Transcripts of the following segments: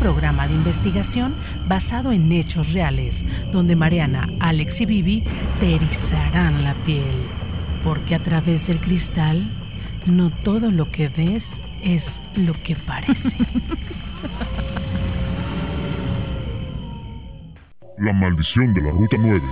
Programa de investigación basado en hechos reales, donde Mariana, Alex y Vivi te erizarán la piel. Porque a través del cristal, no todo lo que ves es lo que parece. La maldición de la Ruta 9.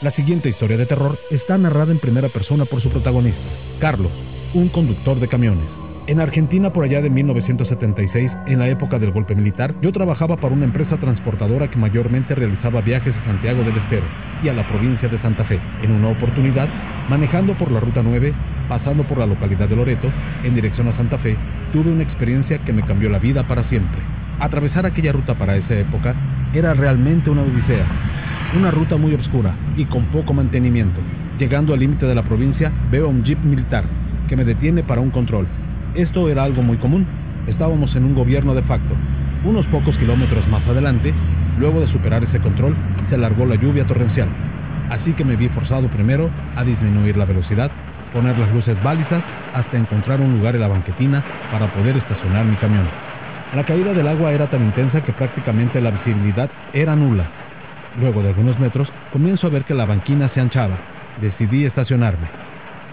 La siguiente historia de terror está narrada en primera persona por su protagonista, Carlos, un conductor de camiones. En Argentina, por allá de 1976, en la época del golpe militar, yo trabajaba para una empresa transportadora que mayormente realizaba viajes a Santiago del Estero y a la provincia de Santa Fe. En una oportunidad, manejando por la Ruta 9, pasando por la localidad de Loreto, en dirección a Santa Fe, tuve una experiencia que me cambió la vida para siempre. Atravesar aquella ruta para esa época era realmente una odisea. Una ruta muy oscura y con poco mantenimiento. Llegando al límite de la provincia, veo a un jeep militar que me detiene para un control. Esto era algo muy común. Estábamos en un gobierno de facto. Unos pocos kilómetros más adelante, luego de superar ese control, se alargó la lluvia torrencial. Así que me vi forzado primero a disminuir la velocidad, poner las luces balizas hasta encontrar un lugar en la banquetina para poder estacionar mi camión. La caída del agua era tan intensa que prácticamente la visibilidad era nula. Luego de algunos metros, comienzo a ver que la banquina se anchaba. Decidí estacionarme.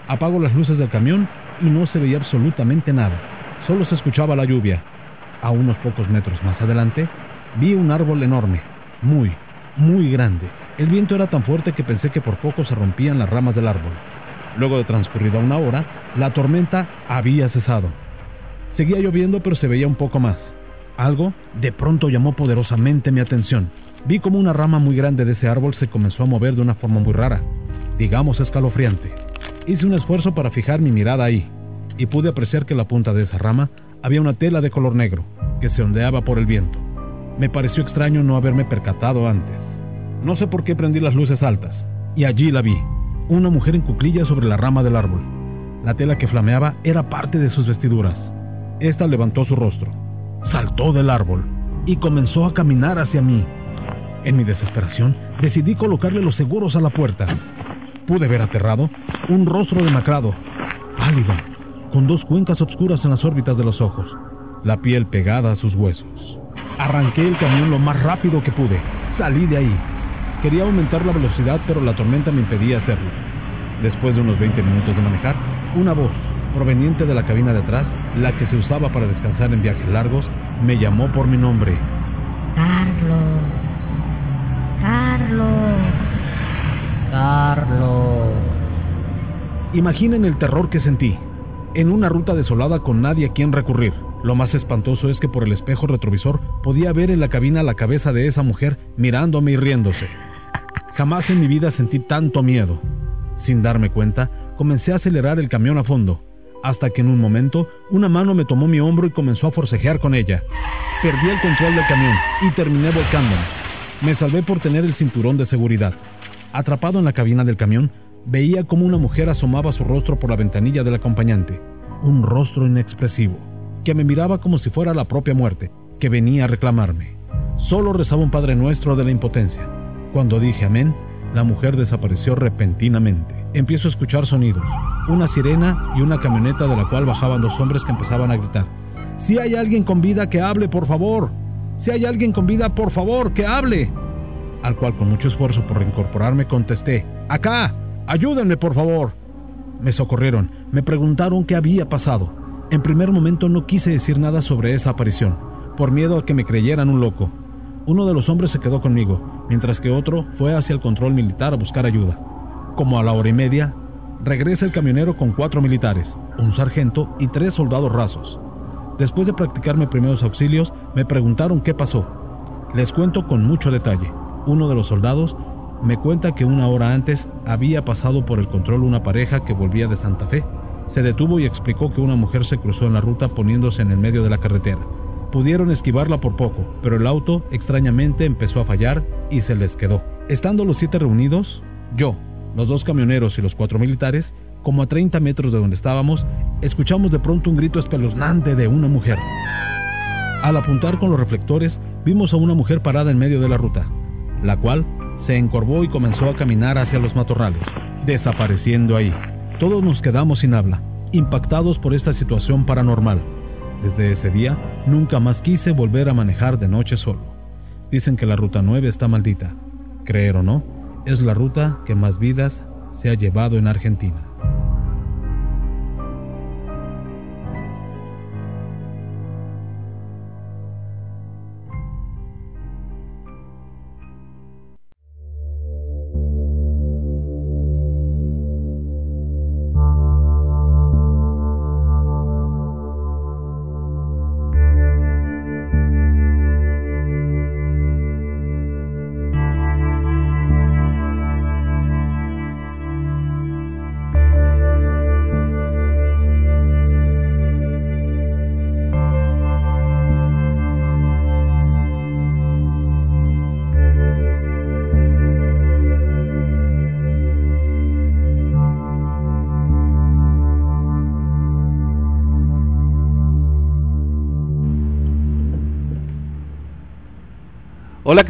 Apago las luces del camión y no se veía absolutamente nada. Solo se escuchaba la lluvia. A unos pocos metros más adelante, vi un árbol enorme, muy, muy grande. El viento era tan fuerte que pensé que por poco se rompían las ramas del árbol. Luego de transcurrida una hora, la tormenta había cesado. Seguía lloviendo, pero se veía un poco más. Algo de pronto llamó poderosamente mi atención. Vi como una rama muy grande de ese árbol se comenzó a mover de una forma muy rara, digamos escalofriante. Hice un esfuerzo para fijar mi mirada ahí, y pude apreciar que en la punta de esa rama había una tela de color negro, que se ondeaba por el viento. Me pareció extraño no haberme percatado antes. No sé por qué prendí las luces altas, y allí la vi, una mujer en cuclillas sobre la rama del árbol. La tela que flameaba era parte de sus vestiduras. Esta levantó su rostro, saltó del árbol y comenzó a caminar hacia mí. En mi desesperación, decidí colocarle los seguros a la puerta. Pude ver aterrado un rostro demacrado, pálido, con dos cuencas oscuras en las órbitas de los ojos, la piel pegada a sus huesos. Arranqué el camión lo más rápido que pude. Salí de ahí. Quería aumentar la velocidad, pero la tormenta me impedía hacerlo. Después de unos 20 minutos de manejar, una voz, proveniente de la cabina de atrás, la que se usaba para descansar en viajes largos, me llamó por mi nombre. Carlos. Carlos. Carlos. Imaginen el terror que sentí. En una ruta desolada con nadie a quien recurrir. Lo más espantoso es que por el espejo retrovisor podía ver en la cabina la cabeza de esa mujer mirándome y riéndose. Jamás en mi vida sentí tanto miedo. Sin darme cuenta, comencé a acelerar el camión a fondo, hasta que en un momento una mano me tomó mi hombro y comenzó a forcejear con ella. Perdí el control del camión y terminé volcándome. Me salvé por tener el cinturón de seguridad. Atrapado en la cabina del camión, veía como una mujer asomaba su rostro por la ventanilla del acompañante. Un rostro inexpresivo, que me miraba como si fuera la propia muerte, que venía a reclamarme. Solo rezaba un Padre Nuestro de la impotencia. Cuando dije amén, la mujer desapareció repentinamente. Empiezo a escuchar sonidos, una sirena y una camioneta de la cual bajaban dos hombres que empezaban a gritar. Si hay alguien con vida, que hable, por favor. Si hay alguien con vida, por favor, que hable. Al cual con mucho esfuerzo por reincorporarme contesté, Acá, ayúdenme, por favor. Me socorrieron, me preguntaron qué había pasado. En primer momento no quise decir nada sobre esa aparición, por miedo a que me creyeran un loco. Uno de los hombres se quedó conmigo, mientras que otro fue hacia el control militar a buscar ayuda. Como a la hora y media, regresa el camionero con cuatro militares, un sargento y tres soldados rasos. Después de practicarme primeros auxilios, me preguntaron qué pasó. Les cuento con mucho detalle. Uno de los soldados me cuenta que una hora antes había pasado por el control una pareja que volvía de Santa Fe. Se detuvo y explicó que una mujer se cruzó en la ruta poniéndose en el medio de la carretera. Pudieron esquivarla por poco, pero el auto extrañamente empezó a fallar y se les quedó. Estando los siete reunidos, yo, los dos camioneros y los cuatro militares, como a 30 metros de donde estábamos, escuchamos de pronto un grito espeluznante de una mujer. Al apuntar con los reflectores, vimos a una mujer parada en medio de la ruta, la cual se encorvó y comenzó a caminar hacia los matorrales, desapareciendo ahí. Todos nos quedamos sin habla, impactados por esta situación paranormal. Desde ese día, nunca más quise volver a manejar de noche solo. Dicen que la Ruta 9 está maldita. Creer o no, es la ruta que más vidas se ha llevado en Argentina.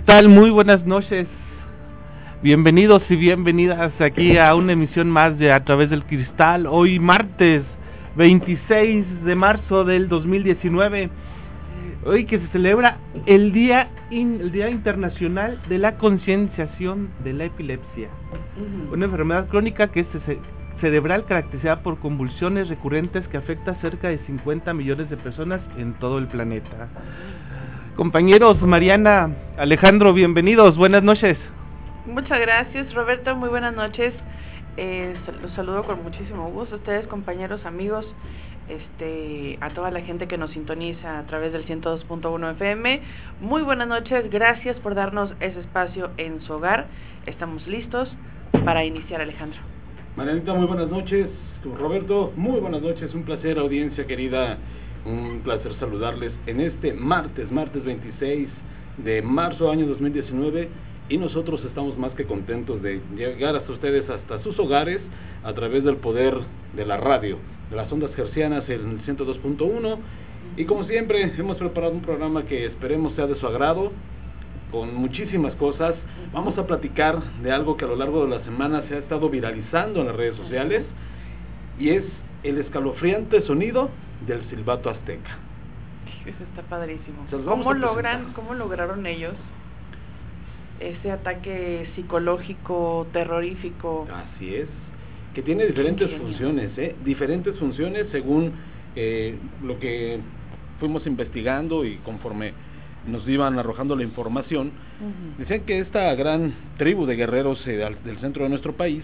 Tal? Muy buenas noches. Bienvenidos y bienvenidas aquí a una emisión más de A través del cristal. Hoy martes 26 de marzo del 2019. Hoy que se celebra el Día, el día Internacional de la Concienciación de la Epilepsia. Una enfermedad crónica que es cerebral caracterizada por convulsiones recurrentes que afecta a cerca de 50 millones de personas en todo el planeta. Compañeros, Mariana, Alejandro, bienvenidos, buenas noches. Muchas gracias, Roberto, muy buenas noches. Eh, los saludo con muchísimo gusto, ustedes, compañeros, amigos, este, a toda la gente que nos sintoniza a través del 102.1 FM. Muy buenas noches, gracias por darnos ese espacio en su hogar. Estamos listos para iniciar, Alejandro. Marianita, muy buenas noches. Roberto, muy buenas noches. Un placer, audiencia querida un placer saludarles en este martes, martes 26 de marzo año 2019 y nosotros estamos más que contentos de llegar hasta ustedes, hasta sus hogares, a través del poder de la radio, de las ondas gercianas en el 102.1. Y como siempre, hemos preparado un programa que esperemos sea de su agrado, con muchísimas cosas. Vamos a platicar de algo que a lo largo de la semana se ha estado viralizando en las redes sociales, y es el escalofriante sonido del silbato azteca. Eso está padrísimo. ¿Cómo, logran, ¿Cómo lograron ellos ese ataque psicológico, terrorífico? Así es, que tiene diferentes funciones, ¿eh? diferentes funciones según eh, lo que fuimos investigando y conforme nos iban arrojando la información. Decían que esta gran tribu de guerreros eh, del centro de nuestro país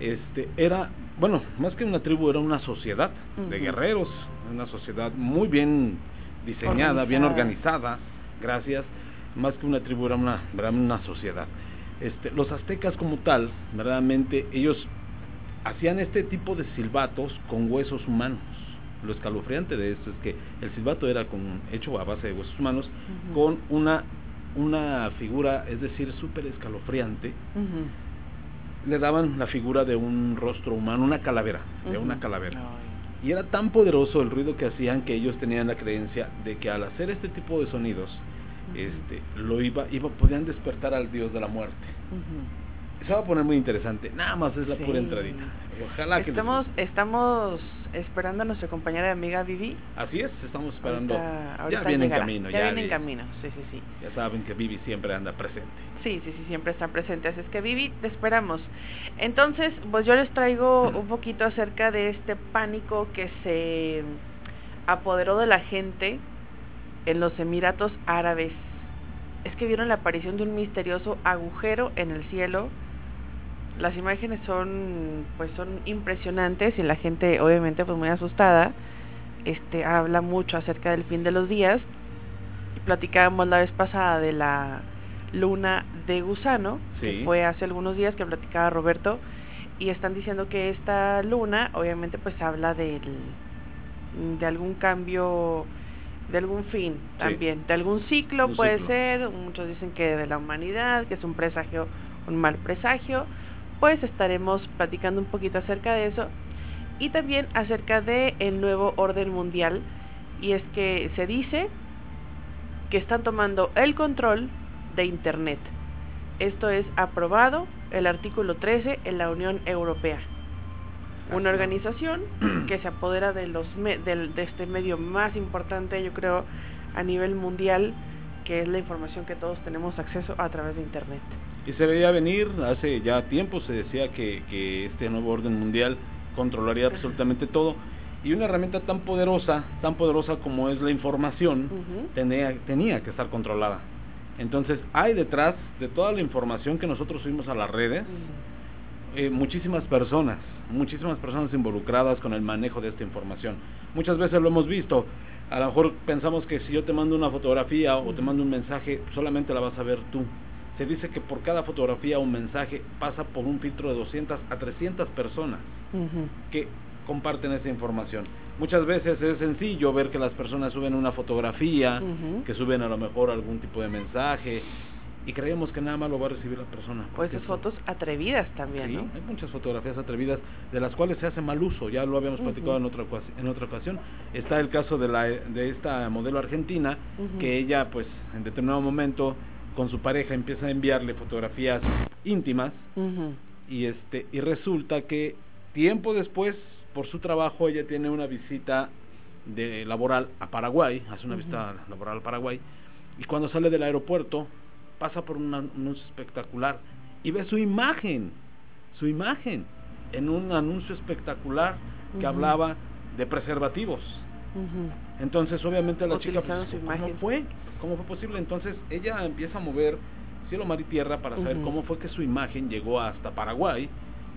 este, era bueno, más que una tribu, era una sociedad de guerreros, una sociedad muy bien diseñada, bien organizada, gracias. Más que una tribu, era una, una sociedad. Este, los aztecas como tal, verdaderamente, ellos hacían este tipo de silbatos con huesos humanos. Lo escalofriante de esto es que el silbato era con, hecho a base de huesos humanos, con una, una figura, es decir, súper escalofriante, le daban la figura de un rostro humano, una calavera, de una calavera. Y era tan poderoso el ruido que hacían que ellos tenían la creencia de que al hacer este tipo de sonidos, este, lo iba, iba, podían despertar al dios de la muerte se va a poner muy interesante. Nada más es la pura entradita. Ojalá estamos, que estamos esperando a nuestra compañera y amiga Vivi. Así es, estamos esperando. ya viene en camino. Ya, viene en camino, sí, sí, sí. Ya saben que Vivi siempre anda presente. Sí, sí, sí, siempre está presente. Así es que Vivi, te esperamos. Entonces, pues yo les traigo un poquito acerca de este pánico que se apoderó de la gente en los Emiratos Árabes. Es que vieron la aparición de un misterioso agujero en el cielo las imágenes son pues son impresionantes y la gente obviamente pues muy asustada. Este habla mucho acerca del fin de los días. Platicábamos la vez pasada de la luna de gusano que fue hace algunos días que platicaba Roberto y están diciendo que esta luna obviamente pues habla del de algún cambio de algún fin también de algún ciclo puede ser. Muchos dicen que de la humanidad que es un presagio un mal presagio, pues estaremos platicando un poquito acerca de eso y también acerca de el nuevo orden mundial y es que se dice que están tomando el control de internet. Esto es aprobado el artículo 13 en la Unión Europea. Una organización que se apodera de los de este medio más importante, yo creo, a nivel mundial, que es la información que todos tenemos acceso a través de internet. Y se veía venir, hace ya tiempo se decía que, que este nuevo orden mundial controlaría absolutamente todo. Y una herramienta tan poderosa, tan poderosa como es la información, tenía, tenía que estar controlada. Entonces, hay detrás de toda la información que nosotros subimos a las redes, eh, muchísimas personas, muchísimas personas involucradas con el manejo de esta información. Muchas veces lo hemos visto, a lo mejor pensamos que si yo te mando una fotografía o te mando un mensaje, solamente la vas a ver tú. Se dice que por cada fotografía o un mensaje pasa por un filtro de 200 a 300 personas que comparten esa información. Muchas veces es sencillo ver que las personas suben una fotografía, que suben a lo mejor algún tipo de mensaje, y creemos que nada más lo va a recibir la persona. Pues esas fotos atrevidas también, sí, hay muchas fotografías atrevidas de las cuales se hace mal uso, ya lo habíamos platicado en otra en otra ocasión. Está el caso de la de esta modelo argentina que ella pues en determinado momento con su pareja empieza a enviarle fotografías íntimas y este y resulta que tiempo después por su trabajo ella tiene una visita de laboral a Paraguay, hace una visita laboral a Paraguay y cuando sale del aeropuerto pasa por un anuncio espectacular y ve su imagen, su imagen, en un anuncio espectacular que hablaba de preservativos. Entonces, obviamente, la chica, pues, ¿cómo fue? ¿Cómo fue posible? Entonces, ella empieza a mover cielo, mar y tierra para saber cómo fue que su imagen llegó hasta Paraguay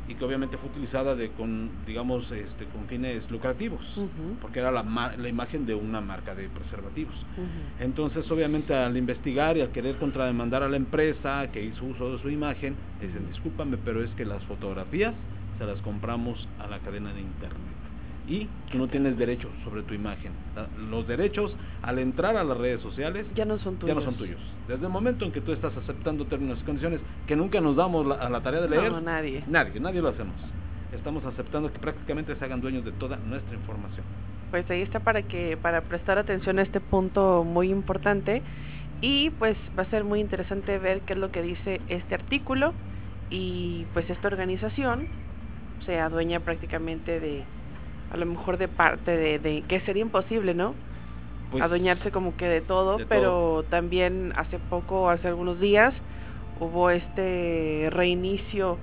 y que obviamente fue utilizada de con digamos este con fines lucrativos porque era la, la imagen de una marca de preservativos. Entonces obviamente al investigar y al querer contrademandar a la empresa que hizo uso de su imagen dicen discúlpame pero es que las fotografías se las compramos a la cadena de internet y tú no tienes derechos sobre tu imagen. Los derechos al entrar a las redes sociales ya no son tuyos. Ya no son tuyos. Desde el momento en que tú estás aceptando términos y condiciones que nunca nos damos a la tarea de leer, no, nadie. Nadie, nadie lo hacemos. Estamos aceptando que prácticamente se hagan dueños de toda nuestra información. Pues ahí está para que para prestar atención a este punto muy importante y pues va a ser muy interesante ver qué es lo que dice este artículo y pues esta organización se adueña prácticamente de a lo mejor de parte de, que sería imposible, ¿no? Pues, Adueñarse como que de todo, pero también hace poco, hace algunos días, hubo este reinicio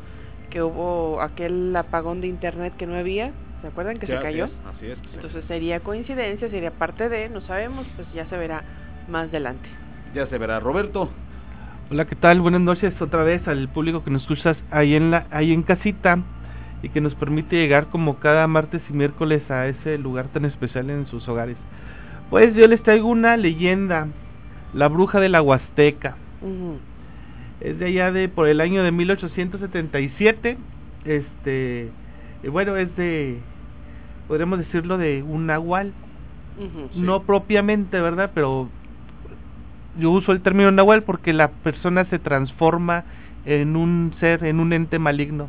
que hubo aquel apagón de internet que no había, ¿se acuerdan que se cayó? así es, Entonces sería coincidencia, sería parte de, no sabemos, pues ya se verá más adelante. Ya se verá, Roberto. Hola, ¿qué tal? Buenas noches otra vez al público que nos escuchas ahí en la ahí en casita y que nos permite llegar como cada martes y miércoles a ese lugar tan especial en sus hogares. Pues yo les traigo una leyenda, la bruja de la Huasteca. Es de allá de por el año de 1877. Este, bueno, es de podríamos decirlo de un nahual. No propiamente, ¿verdad? Pero yo uso el término nahual porque la persona se transforma en un ser, en un ente maligno,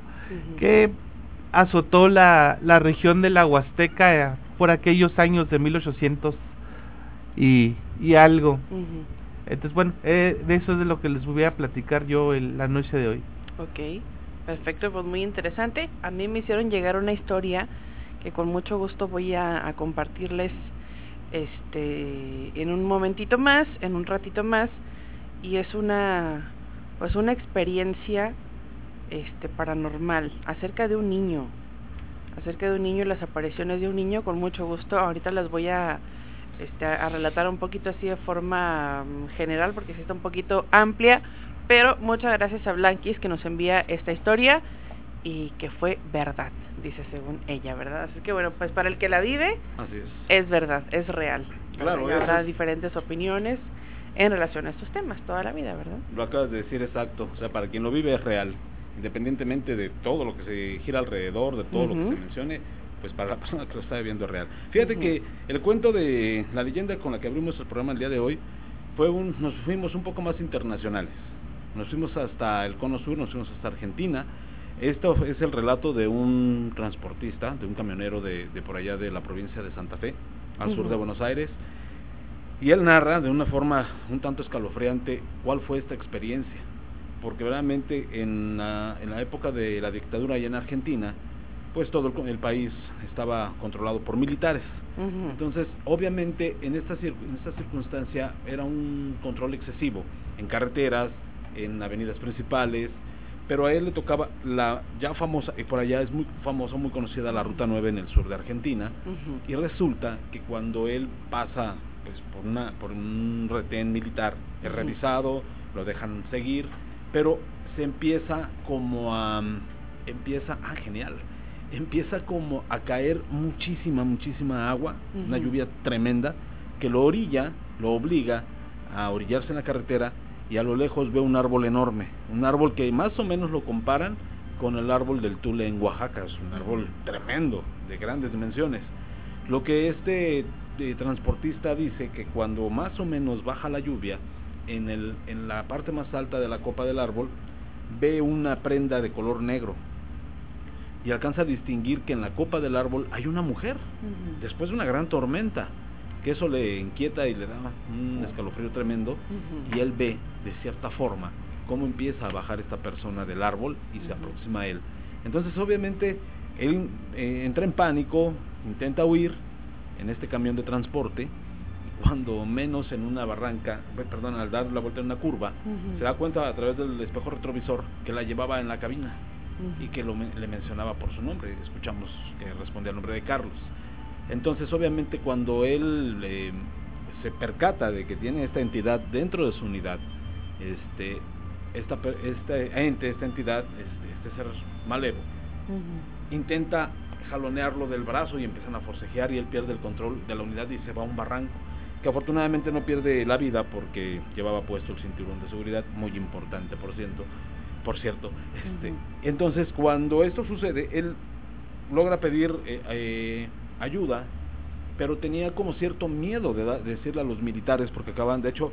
que azotó la, la región de la Huasteca eh, por aquellos años de 1800 y, y algo. Entonces, bueno, eh, de eso es de lo que les voy a platicar yo el, la noche de hoy. Ok, perfecto, pues muy interesante. A mí me hicieron llegar una historia que con mucho gusto voy a, a compartirles este en un momentito más, en un ratito más y es una pues una experiencia este paranormal acerca de un niño acerca de un niño y las apariciones de un niño con mucho gusto. Ahorita las voy a este, a relatar un poquito así de forma mm, general porque sí está un poquito amplia pero muchas gracias a Blanquis que nos envía esta historia y que fue verdad dice según ella verdad así que bueno pues para el que la vive así es. es verdad es real. Claro habrá diferentes opiniones en relación a estos temas toda la vida verdad lo acabas de decir exacto o sea para quien lo vive es real independientemente de todo lo que se gira alrededor, de todo lo que se mencione, pues para la persona que lo está viendo real. Fíjate que el cuento de la leyenda con la que abrimos el programa el día de hoy fue un, nos fuimos un poco más internacionales. Nos fuimos hasta el Cono Sur, nos fuimos hasta Argentina. Esto es el relato de un transportista, de un camionero de, de por allá de la provincia de Santa Fe, al sur de. Buenos Aires. Y él narra de una forma un tanto escalofriante cuál fue esta experiencia. Porque realmente en la, en la época de la dictadura allá en Argentina, pues todo el, país estaba controlado por militares. Entonces, obviamente, en esta, cir- en esta circunstancia era un control excesivo en carreteras, en avenidas principales, pero a él le tocaba la ya famosa, y por allá es muy famosa, muy conocida la Ruta 9 en el sur de Argentina, y resulta que cuando él pasa pues, por, una, por un retén militar, es revisado, lo dejan seguir, pero se empieza como a... empieza, ah, genial, empieza como a caer muchísima, muchísima agua, una lluvia tremenda, que lo orilla, lo obliga a orillarse en la carretera y a lo lejos ve un árbol enorme, un árbol que más o menos lo comparan con el árbol del Tule en Oaxaca, es un árbol tremendo, de grandes dimensiones. Lo que este eh, transportista dice que cuando más o menos baja la lluvia, en, el, en la parte más alta de la copa del árbol, ve una prenda de color negro y alcanza a distinguir que en la copa del árbol hay una mujer, después de una gran tormenta, que eso le inquieta y le da un escalofrío tremendo, y él ve, de cierta forma, cómo empieza a bajar esta persona del árbol y se aproxima a él. Entonces, obviamente, él eh, entra en pánico, intenta huir en este camión de transporte, cuando menos en una barranca, perdón, al dar la vuelta en una curva, se da cuenta a través del espejo retrovisor que la llevaba en la cabina y que lo, le mencionaba por su nombre. Escuchamos que respondía al nombre de Carlos. Entonces, obviamente, cuando él eh, se percata de que tiene esta entidad dentro de su unidad, este, esta, este ente, esta entidad, este, este ser malevo, intenta jalonearlo del brazo y empiezan a forcejear y él pierde el control de la unidad y se va a un barranco que afortunadamente no pierde la vida porque llevaba puesto el cinturón de seguridad muy importante por ciento por cierto este entonces cuando esto sucede él logra pedir eh, eh, ayuda pero tenía como cierto miedo de, da- de decirle a los militares porque acaban de hecho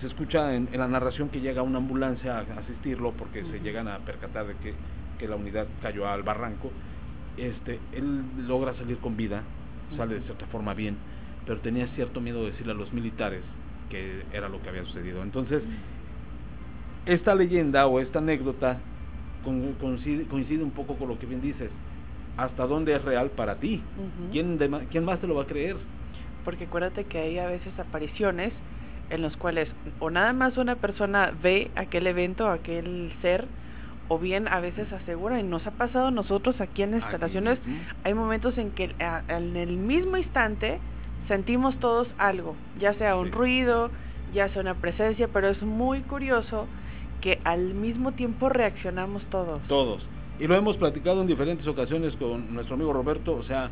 se escucha en, en la narración que llega una ambulancia a asistirlo porque se llegan a percatar de que, que la unidad cayó al barranco este él logra salir con vida sale de cierta forma bien pero tenía cierto miedo de decirle a los militares que era lo que había sucedido. Entonces esta leyenda o esta anécdota coincide, coincide un poco con lo que bien dices. Hasta dónde es real para ti. ¿Quién, de quién más te lo va a creer Porque acuérdate que hay a veces apariciones en los cuales o nada más una persona ve aquel evento, aquel ser, o bien a veces asegura, y nos ha pasado a nosotros aquí en Aquí instalaciones, hay momentos en que en el mismo instante sentimos todos algo, ya sea un Sí. ruido, ya sea una presencia, pero es muy curioso que al mismo tiempo reaccionamos todos. todos y lo hemos platicado en diferentes ocasiones con nuestro amigo Roberto o sea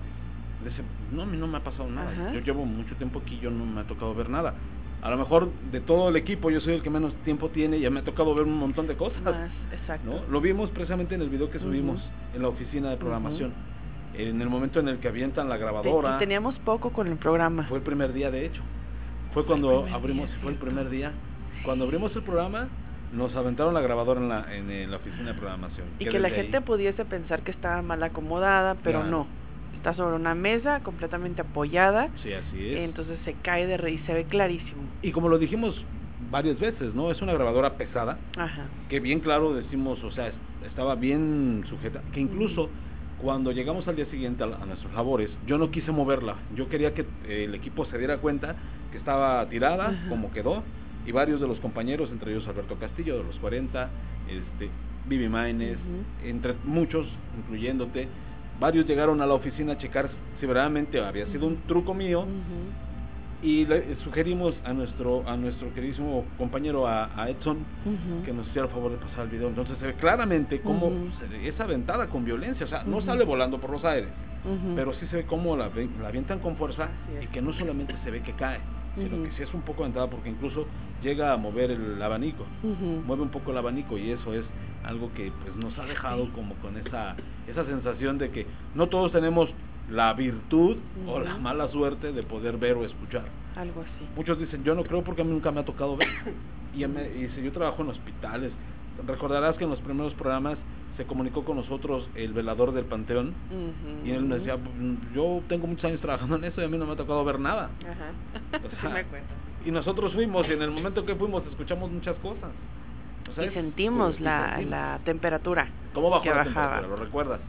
dice, no a mí no me ha pasado nada Ajá. yo llevo mucho tiempo aquí yo no me ha tocado ver nada a lo mejor de todo el equipo yo soy el que menos tiempo tiene y ya me ha tocado ver un montón de cosas Más, exacto. ¿no? Lo vimos precisamente en el video que subimos en la oficina de programación. En el momento en el que avientan la grabadora. teníamos poco con el programa. Fue el primer día, de hecho. Fue Fue cuando abrimos, día, fue el primer día. Cuando abrimos el programa, nos aventaron la grabadora en la, en, la oficina de programación. Y que la gente ahí- pudiese pensar que estaba mal acomodada, pero Claro. no. Está sobre una mesa completamente apoyada, Sí, así es. entonces se cae de y se ve clarísimo. y como lo dijimos varias veces, ¿no? Es una grabadora pesada, Ajá. que bien claro decimos, o sea, es- estaba bien sujeta, que incluso cuando llegamos al día siguiente a, a nuestras labores, yo no quise moverla, yo quería que eh, el equipo se diera cuenta que estaba tirada, Ajá. como quedó, y varios de los compañeros, entre ellos Alberto Castillo de los 40, este, Vivi Maines, entre muchos, incluyéndote, varios llegaron a la oficina a checar si verdaderamente había sido un truco mío. Y le sugerimos a nuestro a nuestro queridísimo compañero a, a Edson que nos hiciera el favor de pasar el video. Entonces se ve claramente cómo Ujú. se- es aventada con violencia, o sea, no sale volando por los aires, pero sí se ve cómo la, la avientan con fuerza y que no solamente se ve que cae, sino que sí es un poco aventada porque incluso llega a mover el abanico, mueve un poco el abanico y eso es algo que pues nos ha dejado como con esa esa sensación de que no todos tenemos la virtud o la mala suerte de poder ver o escuchar. Algo así. Muchos dicen, yo no creo porque a mí nunca me ha tocado ver. Y, me- y dice, yo trabajo en hospitales. Recordarás que en los primeros programas se comunicó con nosotros el velador del panteón y él me decía, "Mm, yo tengo muchos años trabajando en eso y a mí no me ha tocado ver nada. Ajá. O Sí sea, me acuerdo. Y nosotros fuimos y en el momento que fuimos escuchamos muchas cosas. O sea, Y es- sentimos la, sentimos. la temperatura. ¿Cómo bajó que la bajaba. temperatura? ¿Lo recuerdas?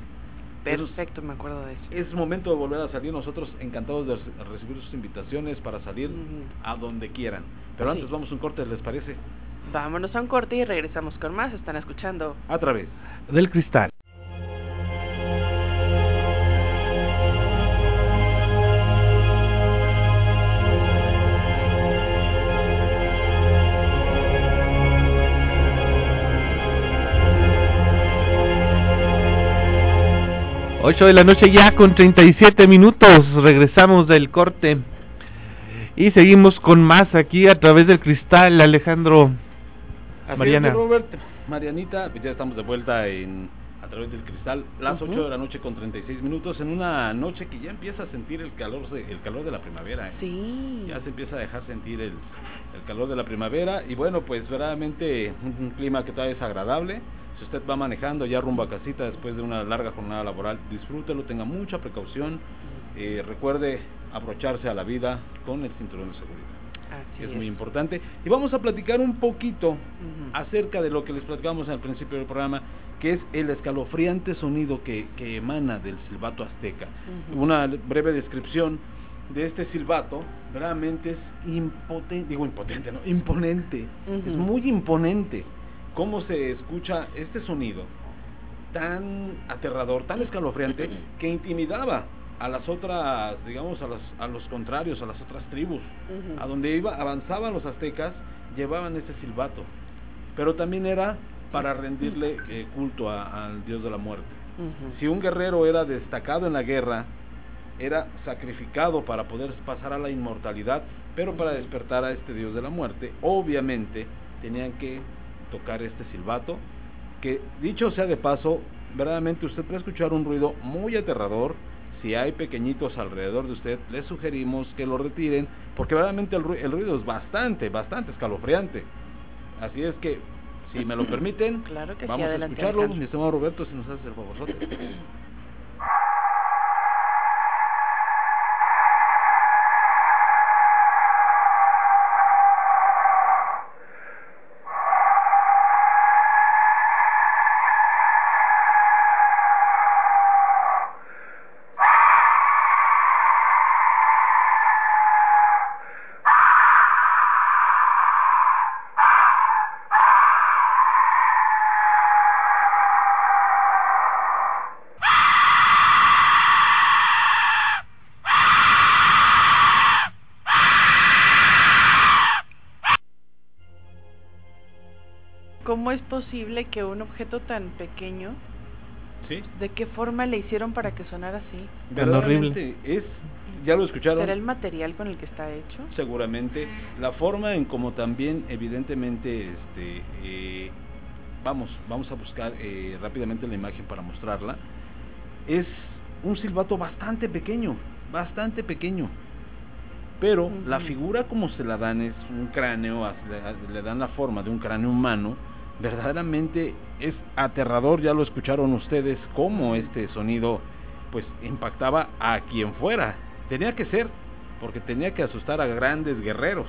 Perfecto, me acuerdo de eso. Es momento de volver a salir, nosotros encantados de reci- recibir sus invitaciones para salir a donde quieran. Pero Sí. antes vamos a un corte, ¿les parece? Vámonos a un corte y regresamos con más. Están escuchando. A través. Del cristal. Ocho de la noche ya con 37 minutos. Regresamos del corte. Y seguimos con más aquí a través del cristal, Alejandro. Así Mariana. es, Robert, Marianita, pues ya estamos de vuelta en a través del cristal, las Ujú. 8 de la noche con 36 minutos, en una noche que ya empieza a sentir el calor, de- el calor de la primavera. ¿eh? Sí. Ya se empieza a dejar sentir el, el calor de la primavera y bueno, pues verdaderamente un, un clima que todavía es agradable. Si usted va manejando ya rumbo a casita después de una larga jornada laboral, disfrútelo, tenga mucha precaución, eh, recuerde abrocharse a la vida con el cinturón de seguridad. Así es, es. muy importante. Y vamos a platicar un poquito acerca de lo que les platicamos al principio del programa, que es el escalofriante sonido que, que emana del silbato azteca. Una breve descripción de este silbato, realmente es impotente, digo impotente, no, imponente, es muy imponente cómo se escucha este sonido tan aterrador, tan escalofriante, que intimidaba a las otras, digamos, a, los contrarios, a las otras tribus. A donde iba, avanzaban los aztecas, llevaban ese silbato. Pero también era para rendirle eh, culto a- al dios de la muerte. Si un guerrero era destacado en la guerra, era sacrificado para poder pasar a la inmortalidad, pero para despertar a este dios de la muerte, obviamente tenían que tocar este silbato, que dicho sea de paso, verdaderamente usted puede escuchar un ruido muy aterrador. Si hay pequeñitos alrededor de usted, les sugerimos que lo retiren, porque verdaderamente el, ru- el ruido es bastante, bastante escalofriante. Así es que, si me lo permiten, Claro que sí, vamos a escucharlo. Alejandro. Mi estimado Roberto, si nos haces el favorzote. ¿Cómo es posible que un objeto tan pequeño, ¿Sí? de qué forma le hicieron para que sonara así? Tan horrible. Verdaderamente Es, ya lo escucharon. ¿Será el material con el que está hecho? seguramente la forma en como también evidentemente este eh, vamos vamos a buscar eh, rápidamente la imagen para mostrarla es un silbato bastante pequeño bastante pequeño pero la figura como se la dan es un cráneo le dan la forma de un cráneo humano verdaderamente es aterrador ya lo escucharon ustedes cómo este sonido pues impactaba a quien fuera. Tenía que ser porque tenía que asustar a grandes guerreros.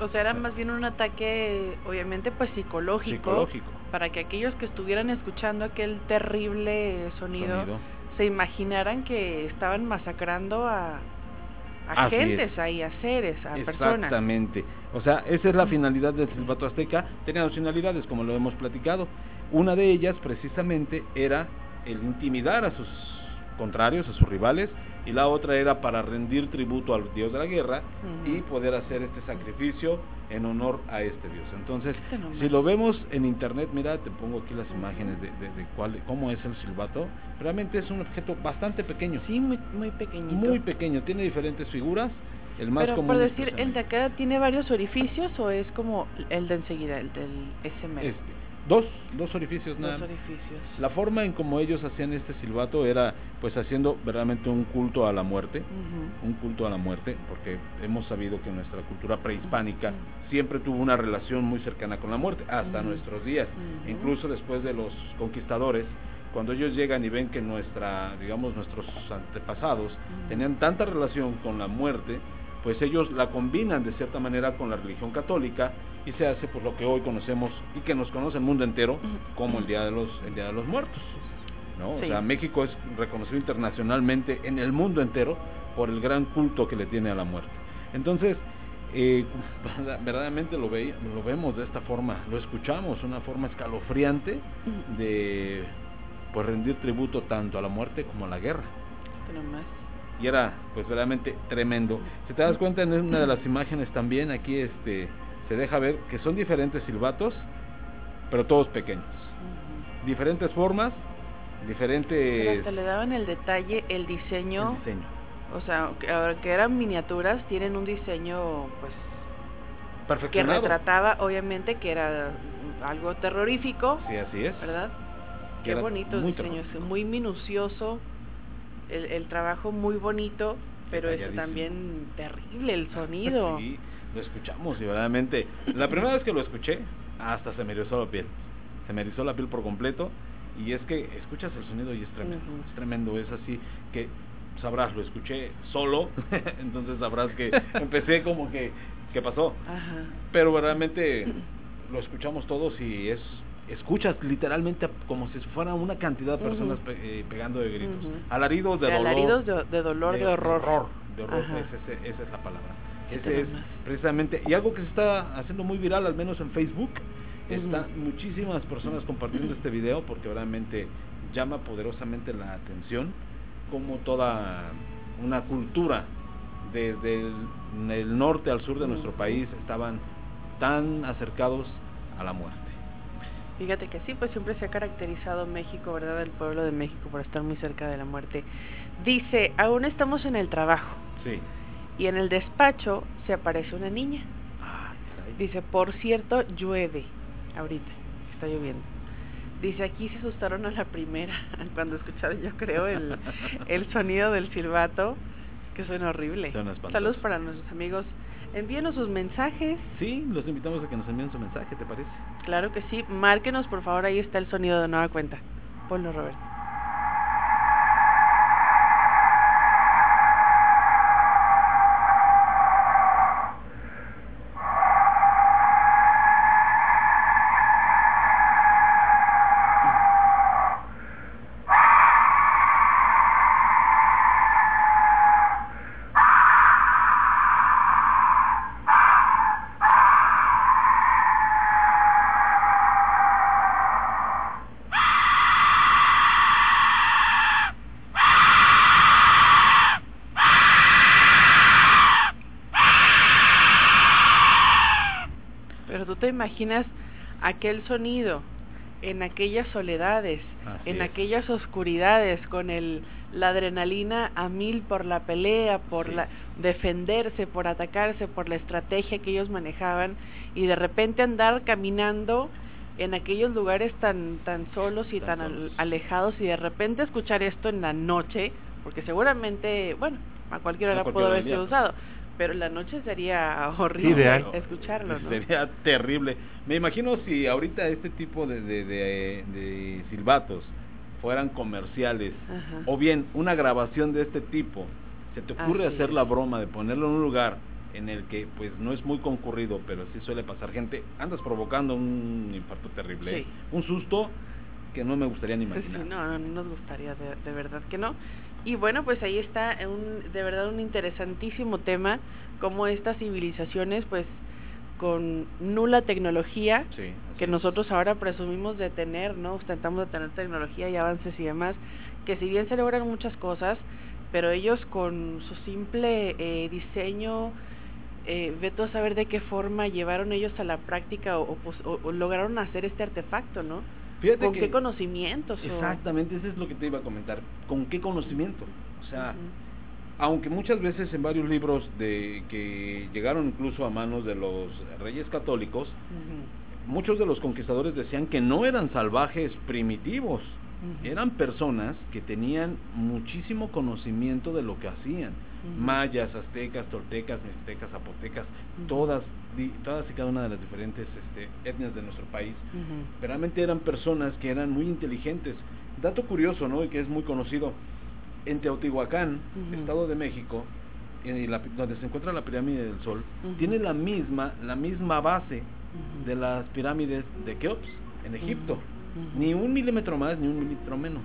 O sea, era más bien un ataque, obviamente, pues psicológico, psicológico. para que aquellos que estuvieran escuchando aquel terrible sonido, sonido. se imaginaran que estaban masacrando a, a Así gentes es. ahí, a seres, a personas. Exactamente. O sea, esa es la finalidad del silbato azteca. Tenía dos finalidades, como lo hemos platicado. Una de ellas, precisamente, era el intimidar a sus contrarios, a sus rivales, y la otra era para rendir tributo al dios de la guerra y poder hacer este sacrificio en honor a este dios. Entonces, nomás. si lo vemos en internet, mira, te pongo aquí las imágenes de, de, de cuál, cómo es el silbato. Realmente es un objeto bastante pequeño. Sí, muy, muy pequeñito. Muy pequeño, tiene diferentes figuras. El más Pero común por decir, ¿el de acá tiene varios orificios o es como el de enseguida, el del mero? Este, Dos, dos orificios nada. Dos más. orificios. La forma en como ellos hacían este silbato era pues haciendo verdaderamente un culto a la muerte, un culto a la muerte, porque hemos sabido que nuestra cultura prehispánica siempre tuvo una relación muy cercana con la muerte, hasta nuestros días, incluso después de los conquistadores, cuando ellos llegan y ven que nuestra, digamos, nuestros antepasados tenían tanta relación con la muerte, pues ellos la combinan de cierta manera con la religión católica y se hace pues lo que hoy conocemos y que nos conoce el mundo entero como el Día de los, el Día de los Muertos. ¿no? Sí. O sea, México es reconocido internacionalmente en el mundo entero por el gran culto que le tiene a la muerte. Entonces, eh, verda- verdaderamente lo, ve, lo vemos de esta forma, lo escuchamos, una forma escalofriante de pues rendir tributo tanto a la muerte como a la guerra. Y era pues verdaderamente tremendo. Si te das cuenta en una de las imágenes también aquí este se deja ver que son diferentes silbatos, pero todos pequeños. Diferentes formas, Pero diferentes hasta le daban el detalle, el diseño, el diseño. o sea, que, ahora que eran miniaturas, tienen un diseño, pues, que Perfeccionado. retrataba, obviamente, que era algo terrorífico, Sí, así es. ¿verdad? Que Qué bonito el diseño, terrorífico. muy minucioso, el, el trabajo muy bonito, pero es Detalladísimo. también terrible el sonido. Sí, lo escuchamos y verdaderamente. La primera vez que lo escuché, hasta se me erizó la piel. Se me erizó la piel por completo. Y es que escuchas el sonido y es tremendo. Es tremendo, es así que sabrás, lo escuché solo. entonces sabrás que empecé como que, ¿qué pasó? Ajá. Pero verdaderamente lo escuchamos todos y es escuchas literalmente como si fuera una cantidad de personas pe- eh, pegando de gritos. Alaridos de, De dolor. alaridos de, de dolor, de, horror. De horror, es ese- esa es la palabra. Sí, Ese es precisamente, y algo que se está haciendo muy viral, al menos en Facebook, están muchísimas personas compartiendo este video porque realmente llama poderosamente la atención como toda una cultura desde el, el norte al sur de nuestro país estaban tan acercados a la muerte. Fíjate que sí, pues siempre se ha caracterizado México, ¿verdad? El pueblo de México por estar muy cerca de la muerte. Dice, aún estamos en el trabajo Sí. y en el despacho se aparece una niña. Caray. Dice, por cierto, llueve ahorita, está lloviendo. Dice, aquí se asustaron a la primera cuando escucharon, yo creo, el, el sonido del silbato, que suena horrible. Saludos para nuestros amigos. Envíenos sus mensajes. Sí, los invitamos a que nos envíen su mensaje, ¿te parece? Claro que sí. Márquenos, por favor, ahí está el sonido de nueva cuenta. Ponlo, Roberto. Te imaginas aquel sonido en aquellas soledades, Así en es. aquellas oscuridades, con el, la adrenalina a mil por la pelea, por Sí. la defenderse, por atacarse, por la estrategia que ellos manejaban, y de repente andar caminando en aquellos lugares tan tan solos y Tan tan, al- solos. alejados y de repente escuchar esto en la noche, porque seguramente, bueno, a cualquier A hora cualquier pudo usado, pero en la noche sería horrible Ideal. escucharlo, ¿no? Sería terrible. Me imagino si ahorita este tipo de, de, de- de silbatos fueran comerciales Ajá. o bien una grabación de este tipo, ¿se te ocurre Así hacer es. la broma de ponerlo en un lugar en el que pues no es muy concurrido, pero sí suele pasar gente? Andas provocando un infarto terrible, Sí. ¿eh? un susto que no me gustaría ni Sí, imaginar. no, no, no nos gustaría, de, de verdad que no. Y bueno, pues ahí está un, de verdad un interesantísimo tema, como estas civilizaciones, pues con nula tecnología, Sí, que es. nosotros ahora presumimos de tener, ¿no? Ostentamos de tener tecnología y avances y demás, que si bien se logran muchas cosas, pero ellos con su simple eh, diseño, eh, ve tú a saber de qué forma llevaron ellos a la práctica o, o o lograron hacer este artefacto, ¿no? Fíjate ¿Con que- qué conocimientos? o- Exactamente, eso es lo que te iba a comentar. ¿Con qué conocimiento? O sea, aunque muchas veces en varios libros de que llegaron incluso a manos de los reyes católicos, muchos de los conquistadores decían que no eran salvajes primitivos, eran personas que tenían muchísimo conocimiento de lo que hacían. Mayas, aztecas, toltecas, mixtecas, zapotecas, todas, todas y cada una de las diferentes este, etnias de nuestro país. Realmente eran personas que eran muy inteligentes. Dato curioso, ¿no? Y que es muy conocido. En Teotihuacán, Estado de México, en la, donde se encuentra la pirámide del Sol, tiene la misma, la misma base de las pirámides de Keops en Egipto. Ni un milímetro más, ni un milímetro menos.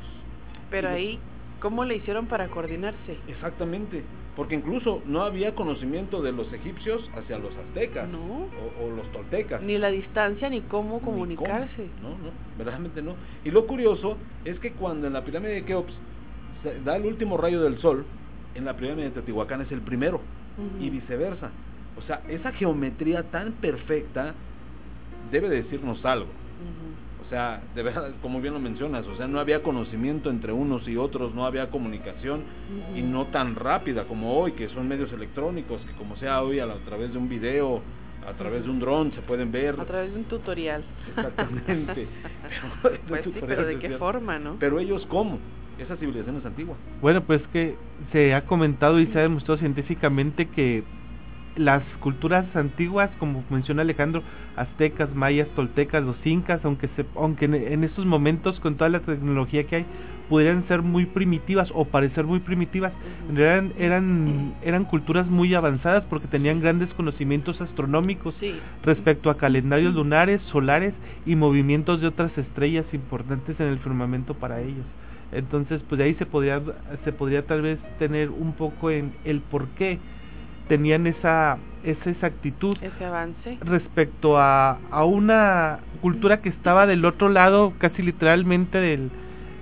Pero ahí, ¿cómo le hicieron para coordinarse? Exactamente, porque incluso no había conocimiento de los egipcios hacia los aztecas o, los toltecas. Ni la distancia, ni cómo comunicarse. No, no, verdaderamente no. Y lo curioso es que cuando en la pirámide de Keops se da el último rayo del sol, en la pirámide de Teotihuacán es el primero, y viceversa. O sea, esa geometría tan perfecta debe decirnos algo. Sea, de verdad, como bien lo mencionas, o sea, no había conocimiento entre unos y otros, no había comunicación y no tan rápida como hoy, que son medios electrónicos, que como sea hoy a, través de un video, a través de un dron se pueden ver. A través de un tutorial. Exactamente. pero, pues sí, pero ¿de qué forma, no? Pero ellos, ¿cómo? Esa civilización es antigua. Bueno, pues que se ha comentado y se ha demostrado científicamente que las culturas antiguas, como menciona Alejandro, aztecas, mayas, toltecas, los incas, aunque se, aunque en, estos momentos con toda la tecnología que hay pudieran ser muy primitivas o parecer muy primitivas, eran eran eran culturas muy avanzadas porque tenían grandes conocimientos astronómicos respecto a calendarios lunares, solares y movimientos de otras estrellas importantes en el firmamento para ellos. Entonces, pues de ahí se podría se podría tal vez tener un poco en el por qué tenían esa, esa exactitud ese avance. respecto a, a una cultura que estaba del otro lado casi literalmente del,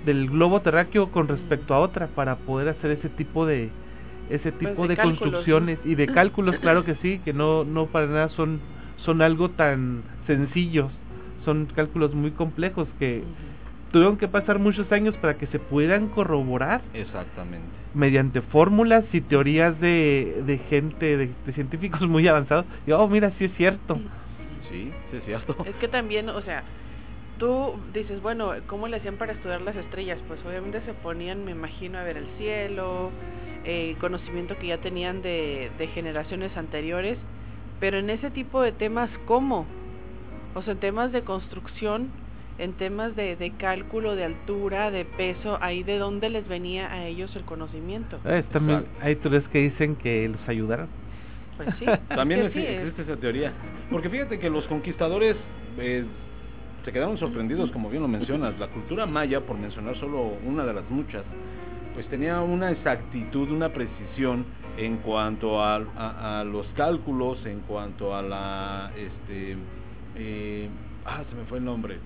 del globo terráqueo con respecto a otra para poder hacer ese tipo de ese pues tipo de, construcciones y de cálculos claro que sí que no no para nada son son algo tan sencillos. Son cálculos muy complejos que tuvieron que pasar muchos años para que se pudieran corroborar. Exactamente. Mediante fórmulas y teorías de, de gente, de, científicos muy avanzados. Y, oh, mira, sí es cierto. Sí, sí es cierto. Es que también, o sea, tú dices, bueno, ¿cómo le hacían para estudiar las estrellas? Pues obviamente se ponían, me imagino, a ver el cielo, eh, conocimiento que ya tenían de, de generaciones anteriores. Pero en ese tipo de temas, ¿cómo? O sea, en temas de construcción, en temas de, de, cálculo de altura, de peso, ahí de dónde les venía a ellos el conocimiento. Eh, también hay teorías que dicen que los ayudaron. Pues sí. también existe esa teoría. Porque fíjate que los conquistadores eh, se quedaron sorprendidos, como bien lo mencionas. La cultura maya, por mencionar solo una de las muchas, pues tenía una exactitud, una precisión en cuanto a, a, los cálculos, en cuanto a la... este eh, Ah, se me fue el nombre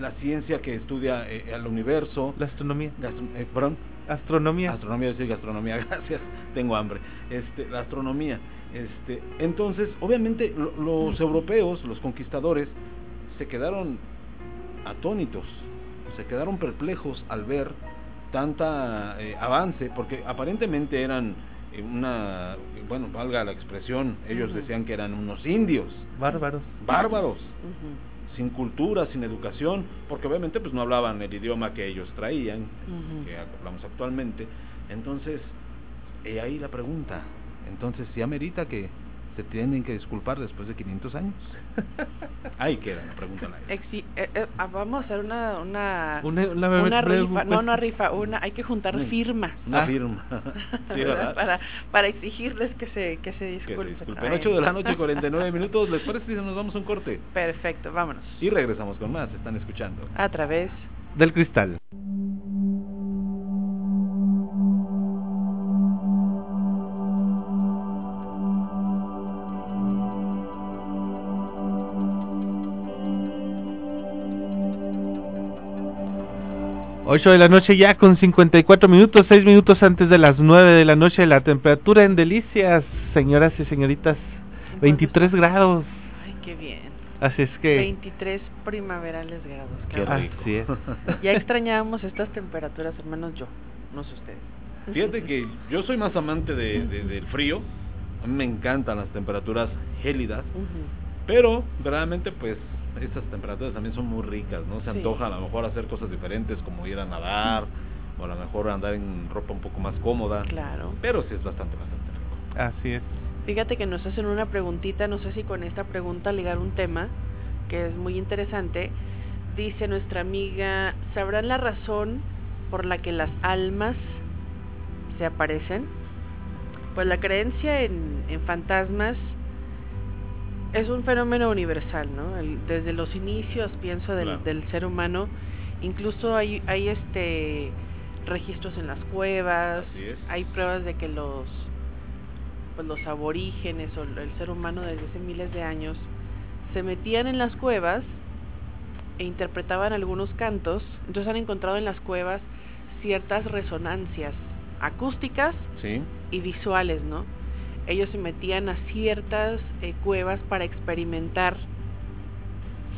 la ciencia que estudia eh, el universo. La astronomía. Eh, perdón. Astronomía. Astronomía, sí, gastronomía, gracias. Tengo hambre. Este, la astronomía. Este, entonces, obviamente, los europeos, los conquistadores, se quedaron atónitos, se quedaron perplejos al ver tanta eh, avance, porque aparentemente eran una, bueno, valga la expresión, ellos decían que eran unos indios. Bárbaros. Bárbaros sin cultura, sin educación, porque obviamente pues no hablaban el idioma que ellos traían, que hablamos actualmente. Entonces, he ahí la pregunta. Entonces, ¿si amerita que se tienen que disculpar después de 500 años? Ahí queda la pregunta. Eh, eh, ah, vamos a hacer una una, una, rifa, no una rifa, una hay que juntar firmas. Una ah. firma. Para para exigirles que se que se disculpen. Que se 8 de la noche 49 minutos, ¿les parece si nos damos un corte? Perfecto, vámonos. Y regresamos con más, están escuchando. A través del cristal. Ocho de la noche ya con 54 minutos, 6 minutos antes de las 9 de la noche. La temperatura en Delicias, señoras y señoritas, 23 grados. Ay, qué bien. Así es que... 23 primaverales grados. Qué rico. Así es. Ya extrañábamos estas temperaturas, hermanos, yo, no sé ustedes. Fíjate que yo soy más amante de, del frío. A mí me encantan las temperaturas gélidas. Pero, verdaderamente, pues estas temperaturas también son muy ricas, ¿no? Se Sí. antoja a lo mejor hacer cosas diferentes como ir a nadar o a lo mejor andar en ropa un poco más cómoda. Claro. Pero sí es bastante, bastante rico. Así es. Fíjate que nos hacen una preguntita, no sé si con esta pregunta ligar un tema que es muy interesante. Dice nuestra amiga, ¿sabrán la razón por la que las almas se aparecen? Pues la creencia en, en fantasmas es un fenómeno universal, ¿no? El- desde los inicios, pienso, del, Claro. del ser humano, incluso hay, hay este registros en las cuevas, hay pruebas de que los pues los aborígenes o el ser humano desde hace miles de años se metían en las cuevas e interpretaban algunos cantos, entonces han encontrado en las cuevas ciertas resonancias acústicas Sí. y visuales, ¿no? Ellos se metían a ciertas eh, cuevas para experimentar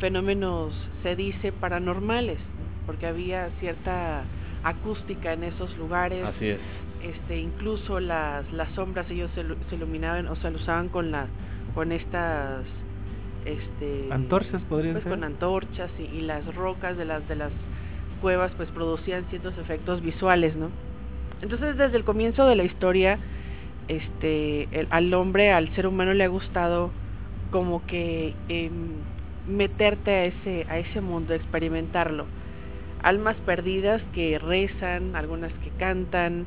fenómenos, se dice, paranormales, ¿no? porque había cierta acústica en esos lugares, Así es. este, incluso las, las sombras ellos se, se iluminaban o se lo usaban con la, con estas, este, Antorchas podrían pues ser. con antorchas y, y las rocas de las de las cuevas pues producían ciertos efectos visuales no entonces desde el comienzo de la historia este el- al hombre al ser humano le ha gustado como que em, meterte a ese a ese mundo experimentarlo almas perdidas que rezan algunas que cantan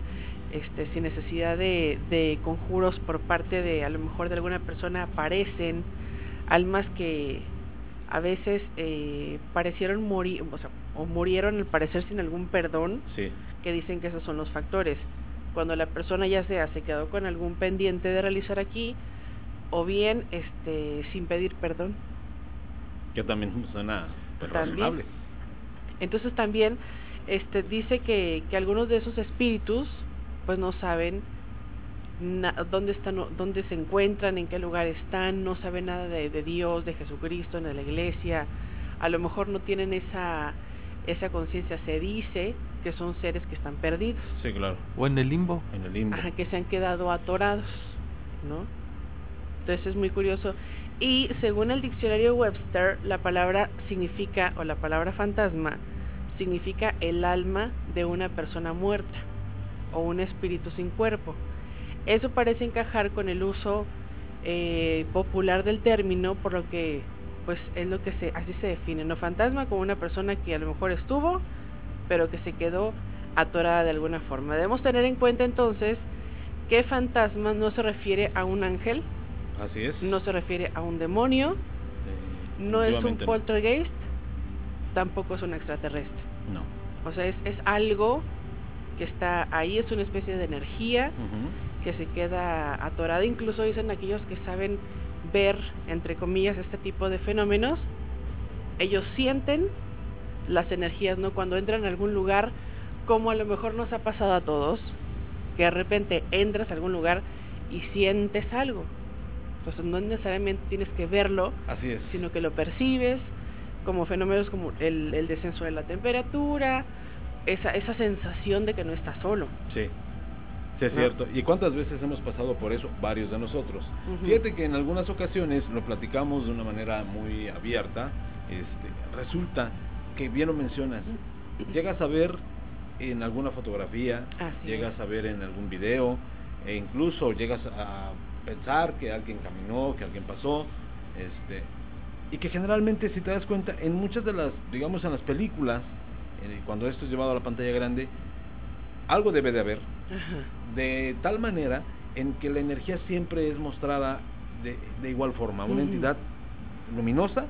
este sin necesidad de, de conjuros por parte de a lo mejor de alguna persona aparecen almas que a veces eh, parecieron morir, o sea, o murieron al parecer sin algún perdón, Sí. que dicen que esos son los factores. Cuando la persona ya sea se quedó con algún pendiente de realizar aquí, o bien este sin pedir perdón. Que también suena pues, También. razonable. Entonces también este dice que, que algunos de esos espíritus pues no saben na- dónde están dónde se encuentran, en qué lugar están, no saben nada de, de Dios, de Jesucristo, de la iglesia. A lo mejor no tienen esa esa conciencia se dice que son seres que están perdidos, Sí, claro. O en el limbo. En el limbo. ajá, que se han quedado atorados, ¿no? Entonces es muy curioso. Y según el diccionario Webster, la palabra significa, o la palabra fantasma, significa el alma de una persona muerta o un espíritu sin cuerpo. Eso parece encajar con el uso eh, popular del término, por lo que pues es lo que se así se define, no fantasma como una persona que a lo mejor estuvo, pero que se quedó atorada de alguna forma. Debemos tener en cuenta entonces que fantasma no se refiere a un ángel, Así es. no se refiere a un demonio, Eh, no es un poltergeist, tampoco es un extraterrestre. No. O sea, es, es algo que está ahí, es una especie de energía que se queda atorada. Incluso dicen aquellos que saben ver, entre comillas, este tipo de fenómenos, ellos sienten las energías, ¿no? Cuando entran a algún lugar, como a lo mejor nos ha pasado a todos, que de repente entras a algún lugar y sientes algo. Entonces no necesariamente tienes que verlo, Así es. sino que lo percibes como fenómenos como el, el descenso de la temperatura, esa, esa sensación de que no estás solo. Sí. Sí, es ¿No? cierto. ¿Y cuántas veces hemos pasado por eso? Varios de nosotros. Ujú. Fíjate que en algunas ocasiones lo platicamos de una manera muy abierta. Este, resulta que bien lo mencionas. Llegas a ver en alguna fotografía, Así llegas es. a ver en algún video, e incluso llegas a pensar que alguien caminó, que alguien pasó, este, y que generalmente si te das cuenta en muchas de las, digamos en las películas, cuando esto es llevado a la pantalla grande, algo debe de haber, Ajá. de tal manera en que la energía siempre es mostrada de, de igual forma, una entidad luminosa,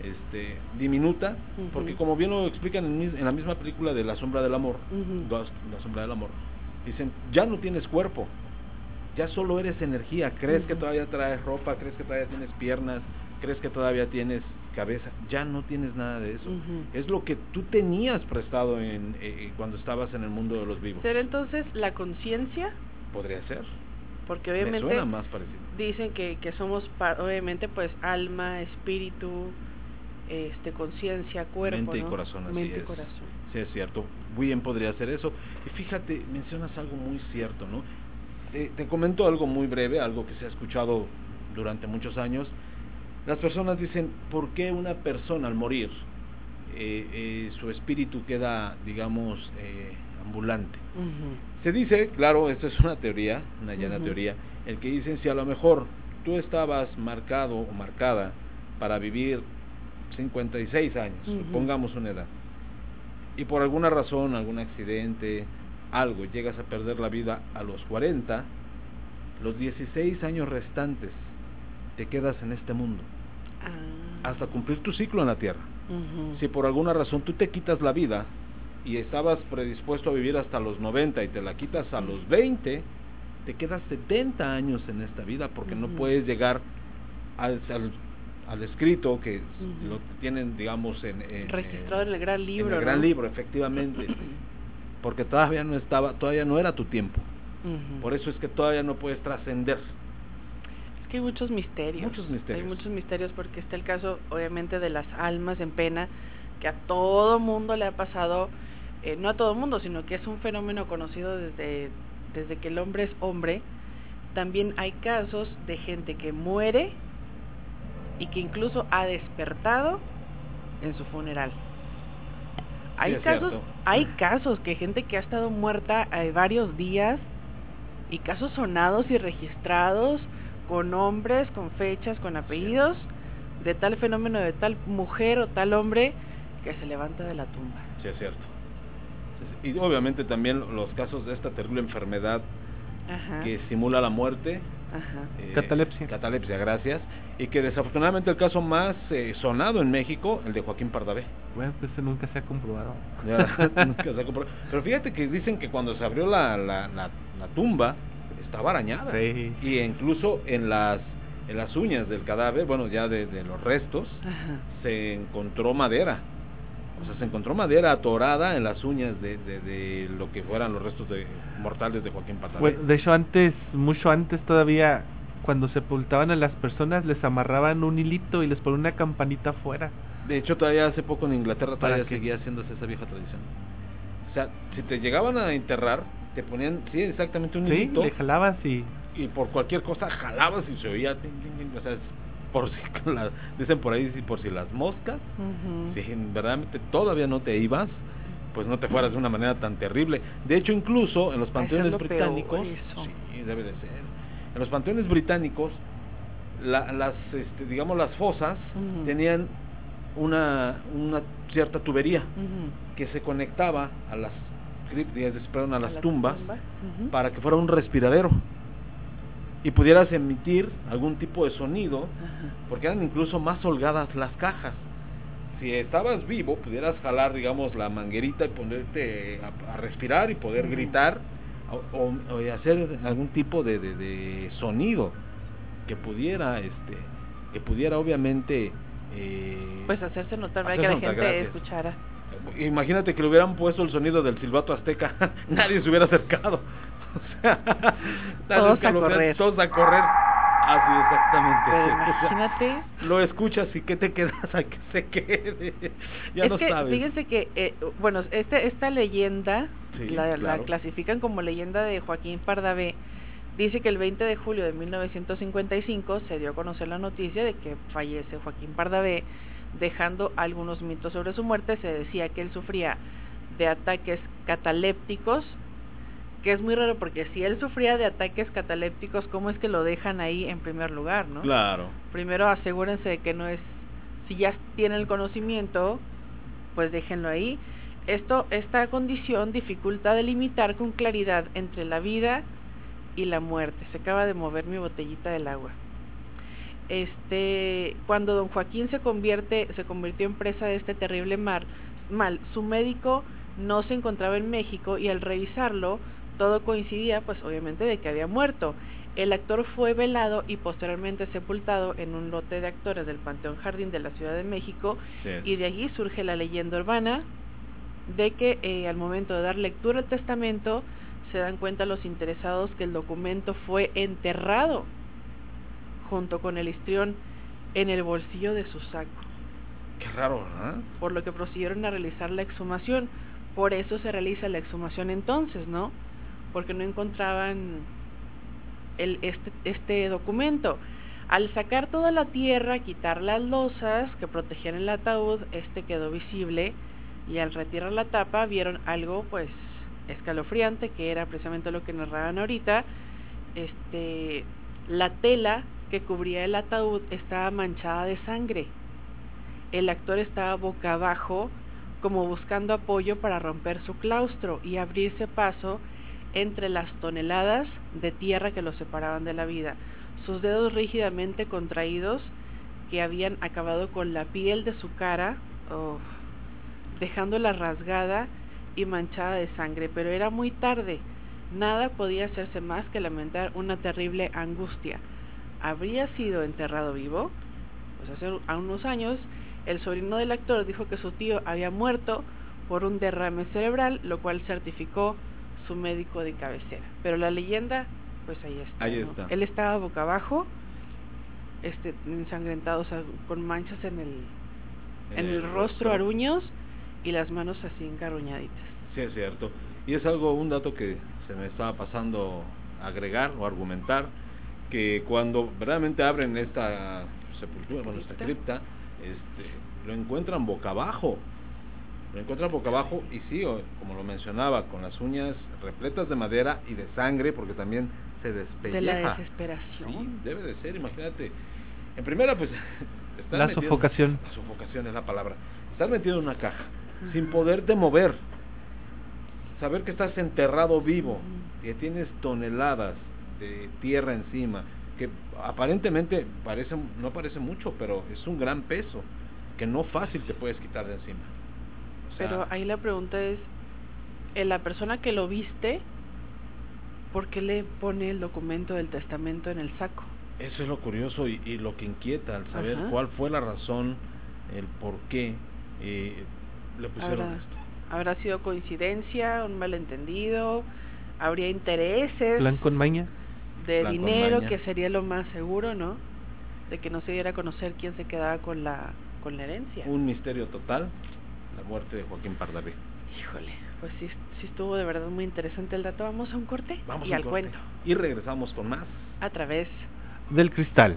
este, diminuta, porque como bien lo explican en, en la misma película de La sombra del amor, La sombra del amor, dicen, ya no tienes cuerpo, ya solo eres energía, crees que todavía traes ropa, crees que todavía tienes piernas, crees que todavía tienes cabeza, ya no tienes nada de eso. Es lo que tú tenías prestado en, eh, cuando estabas en el mundo de los vivos. ¿Será entonces la conciencia? Podría ser. Porque Me obviamente suena más parecido. dicen que, que somos obviamente pues alma, espíritu, este conciencia, cuerpo, Mente y corazón, así Mente y es. corazón. Sí, es cierto. Muy bien podría ser eso. Y fíjate, mencionas algo muy cierto, ¿no? Te, te comento algo muy breve, algo que se ha escuchado durante muchos años. las personas dicen, ¿por qué una persona al morir, eh, eh, su espíritu queda, digamos, eh, ambulante? Se dice, claro, esto es una teoría, una llana teoría, el que dicen si a lo mejor tú estabas marcado o marcada para vivir 56 años, Ujú. pongamos una edad, y por alguna razón, algún accidente, algo, llegas a perder la vida a los 40, los 16 años restantes te quedas en este mundo Ah. hasta cumplir tu ciclo en la tierra. Si por alguna razón tú te quitas la vida y estabas predispuesto a vivir hasta los 90 y te la quitas a los 20, te quedas 70 años en esta vida porque no puedes llegar al, al, al escrito que lo tienen, digamos, en, en- Registrado en el gran libro. en el gran libro, efectivamente, porque todavía no estaba, todavía no era tu tiempo. Por eso es que todavía no puedes trascender. Es que hay muchos misterios. Muchos misterios. Hay muchos misterios porque está el caso, obviamente, de las almas en pena, que a todo mundo le ha pasado, eh, no a todo mundo, sino que es un fenómeno conocido desde, desde que el hombre es hombre. También hay casos de gente que muere y que incluso ha despertado en su funeral. Hay casos, cierto. hay casos que gente que ha estado muerta eh, varios días y casos sonados y registrados con nombres, con fechas, con apellidos de tal fenómeno de tal mujer o tal hombre que se levanta de la tumba. Sí, es cierto. Y obviamente también los casos de esta terrible enfermedad Ajá. que simula la muerte. Ajá. eh, Catalepsia. Catalepsia, gracias. Y que desafortunadamente el caso más eh, sonado en México, el de Joaquín Pardavé. Bueno, pues eso nunca se ha comprobado. Ya, nunca se ha comprobado. Pero fíjate que dicen que cuando se abrió la, la, la- la tumba, estaba arañada. Sí. Y incluso en las, en las uñas del cadáver, bueno, ya de, de los restos, Ajá. se encontró madera. O sea, se encontró madera atorada en las uñas de, de, de lo que fueran los restos de, mortales de Joaquín Pardavé. Bueno, de hecho, antes, mucho antes todavía, cuando sepultaban a las personas, les amarraban un hilito y les ponían una campanita afuera. De hecho, todavía hace poco en Inglaterra ¿Para todavía seguía haciéndose esa vieja tradición. O sea, si te llegaban a enterrar, te ponían, sí, exactamente un Sí, hilito le jalabas y... y por cualquier cosa jalabas y se oía, o sea, es por si, la- dicen por ahí, si por si las moscas, si verdaderamente todavía no te ibas, pues no te fueras de una manera tan terrible. De hecho, incluso en los panteones británicos, sí, debe de ser. En los panteones británicos, la- las, este, digamos, las fosas tenían una, una cierta tubería que se conectaba a las criptas, perdón, a las la tumbas para que fuera un respiradero y pudieras emitir algún tipo de sonido, Ajá. porque eran incluso más holgadas las cajas. Si estabas vivo, pudieras jalar, digamos, la manguerita y ponerte a, a respirar y poder gritar o, hacer algún tipo de, de- de sonido que pudiera, este, que pudiera obviamente... eh, Pues hacerse notar, Hacerse que la gente gracias. escuchara. Imagínate que le hubieran puesto el sonido del silbato azteca, nadie se hubiera acercado. O sea, Todos a correr. Todos a correr. Así exactamente. Pero sí. O sea, imagínate. lo escuchas y que te quedas a que se quede. Ya es no que sabes. fíjense que, eh, bueno, este, esta leyenda Sí, la, la claro. clasifican como leyenda de Joaquín Pardavé. Dice que el 20 de julio de 1955 se dio a conocer la noticia de que fallece Joaquín Pardavé, dejando algunos mitos sobre su muerte. Se decía que él sufría de ataques catalépticos, que es muy raro porque si él sufría de ataques catalépticos, ¿cómo es que lo dejan ahí en primer lugar, no? Claro. primero asegúrense de que no es, si ya tienen el conocimiento, pues déjenlo ahí. Esto, esta condición dificulta delimitar con claridad entre la vida y la muerte. Se acaba de mover mi botellita del agua. Este, cuando don Joaquín se convierte, se convirtió en presa de este terrible mar, mal, su médico no se encontraba en México y al revisarlo todo coincidía, pues obviamente, de que había muerto. El actor fue velado y posteriormente sepultado en un lote de actores del Panteón Jardín de la Ciudad de México y de allí surge la leyenda urbana de que eh, al momento de dar lectura al testamento se dan cuenta los interesados que el documento fue enterrado junto con el histrión en el bolsillo de su saco, Qué raro, ¿verdad? por lo que procedieron a realizar la exhumación. Por eso se realiza la exhumación entonces, ¿no? Porque no encontraban el, este, este documento. Al sacar toda la tierra, quitar las losas que protegían el ataúd, este quedó visible y al retirar la tapa vieron algo pues escalofriante que era precisamente lo que narraban ahorita. Este, la tela que cubría el ataúd estaba manchada de sangre. El actor estaba boca abajo como buscando apoyo para romper su claustro y abrirse paso entre las toneladas de tierra que lo separaban de la vida. Sus dedos rígidamente contraídos que habían acabado con la piel de su cara, dejándola rasgada y manchada de sangre, pero era muy tarde. Nada podía hacerse más que lamentar una terrible angustia. ¿Habría sido enterrado vivo? Pues hace unos años el sobrino del actor dijo que su tío había muerto por un derrame cerebral, lo cual certificó su médico de cabecera. Pero la leyenda, pues ahí está. Ahí está. Él estaba boca abajo, este, ensangrentado, o sea, con manchas en el, en, el, rostro, aruños y las manos así encarruñaditas. Sí, es cierto. Y es algo, un dato que se me estaba pasando a agregar o argumentar, que cuando verdaderamente abren esta sepultura, bueno, esta cripta, este, lo encuentran boca abajo. Lo encuentran boca abajo y sí, como lo mencionaba, con las uñas repletas de madera y de sangre, porque también se despelleja. De la desesperación. Sí, debe de ser, imagínate. En primera, pues... La sofocación. La sofocación es la palabra. Estar metido en una caja, sin poderte mover. Saber que estás enterrado vivo, que tienes toneladas de tierra encima, que aparentemente parece no parece mucho, pero es un gran peso que no fácil te puedes quitar de encima. Pero ahí la pregunta es, ¿en la persona que lo viste, ¿por qué le pone el documento del testamento en el saco? Eso es lo curioso y, lo que inquieta al saber cuál fue la razón, el por qué eh, le pusieron esto. ¿Habrá sido coincidencia, un malentendido? ¿Habría intereses? ¿Plan con maña? de dinero, que sería lo más seguro, ¿no? De que no se diera a conocer quién se quedaba con la, con la herencia. Un misterio total, la muerte de Joaquín Pardavé. Híjole, pues sí, sí estuvo de verdad muy interesante el dato. Vamos a un corte Vamos y al cuento. Y regresamos con más. A través del cristal.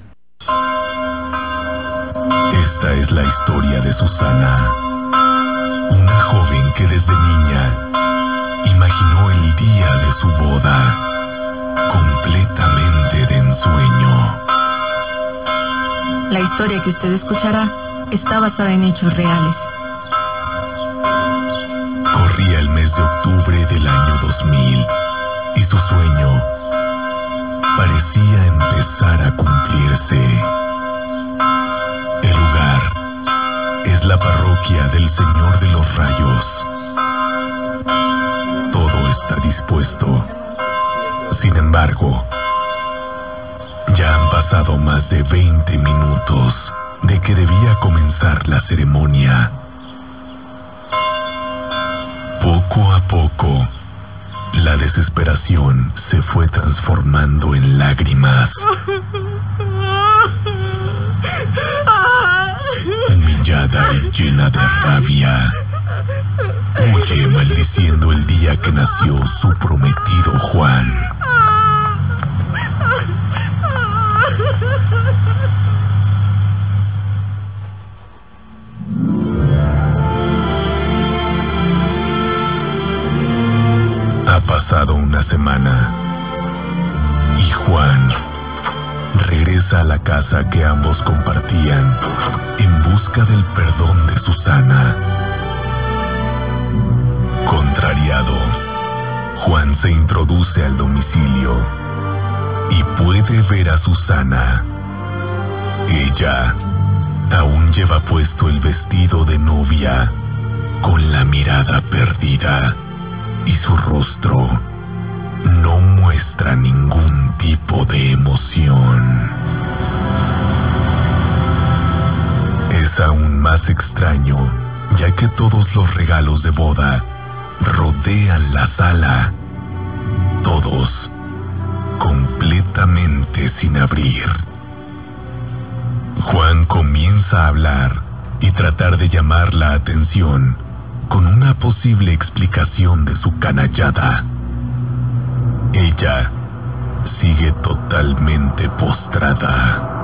Esta es la historia de Susana, una joven que desde niña imaginó el día de su boda completamente de ensueño. La historia que usted escuchará está basada en hechos reales. Corría el mes de octubre del año 2000 y su sueño parecía empezar a cumplirse. El lugar es la parroquia del Señor de los Rayos. Todo está dispuesto sin embargo, ya han pasado más de 20 minutos de que debía comenzar la ceremonia. Poco a poco, la desesperación se fue transformando en lágrimas. Humillada y llena de rabia, huye maldiciendo el día que nació su prometido Juan. Que ambos compartían en busca del perdón de Susana. Contrariado, Juan se introduce al domicilio y puede ver a Susana. Ella aún lleva puesto el vestido de novia con la mirada perdida y su rostro no muestra ningún tipo de emoción. Es aún más extraño, ya que todos los regalos de boda rodean la sala, todos completamente sin abrir. Juan comienza a hablar y tratar de llamar la atención con una posible explicación de su canallada. Ella sigue totalmente postrada.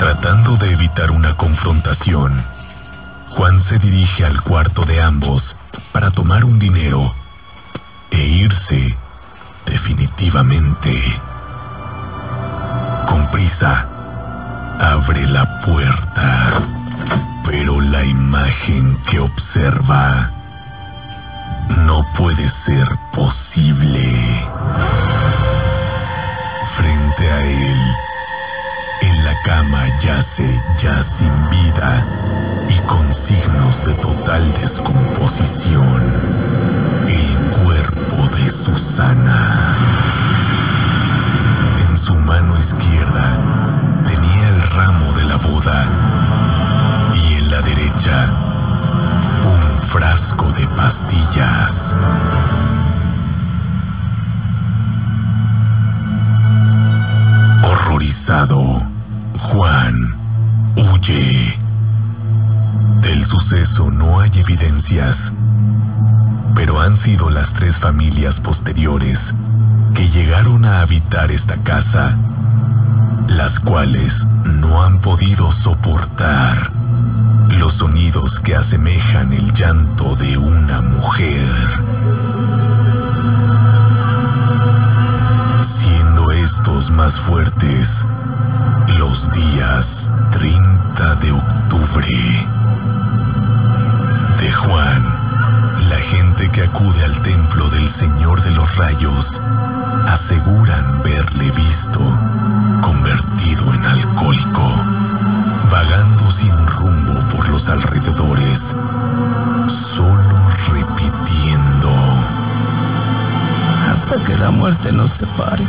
Tratando de evitar una confrontación, Juan se dirige al cuarto de ambos para tomar un dinero e irse definitivamente. Con prisa, abre la puerta, pero la imagen que observa no puede ser posible. Frente a él, en la cama yace ya sin vida y con signos de total descomposición el cuerpo de Susana. En su mano izquierda tenía el ramo de la boda y en la derecha un frasco de pastillas. Horrorizado, hay evidencias, pero han sido las tres familias posteriores que llegaron a habitar esta casa, las cuales no han podido soportar los sonidos que asemejan el llanto de una mujer. Siendo estos más fuertes los días 30 de octubre. Acude al templo del Señor de los Rayos aseguran verle visto convertido en alcohólico, vagando sin rumbo por los alrededores, solo repitiendo. Hasta que la muerte nos separe.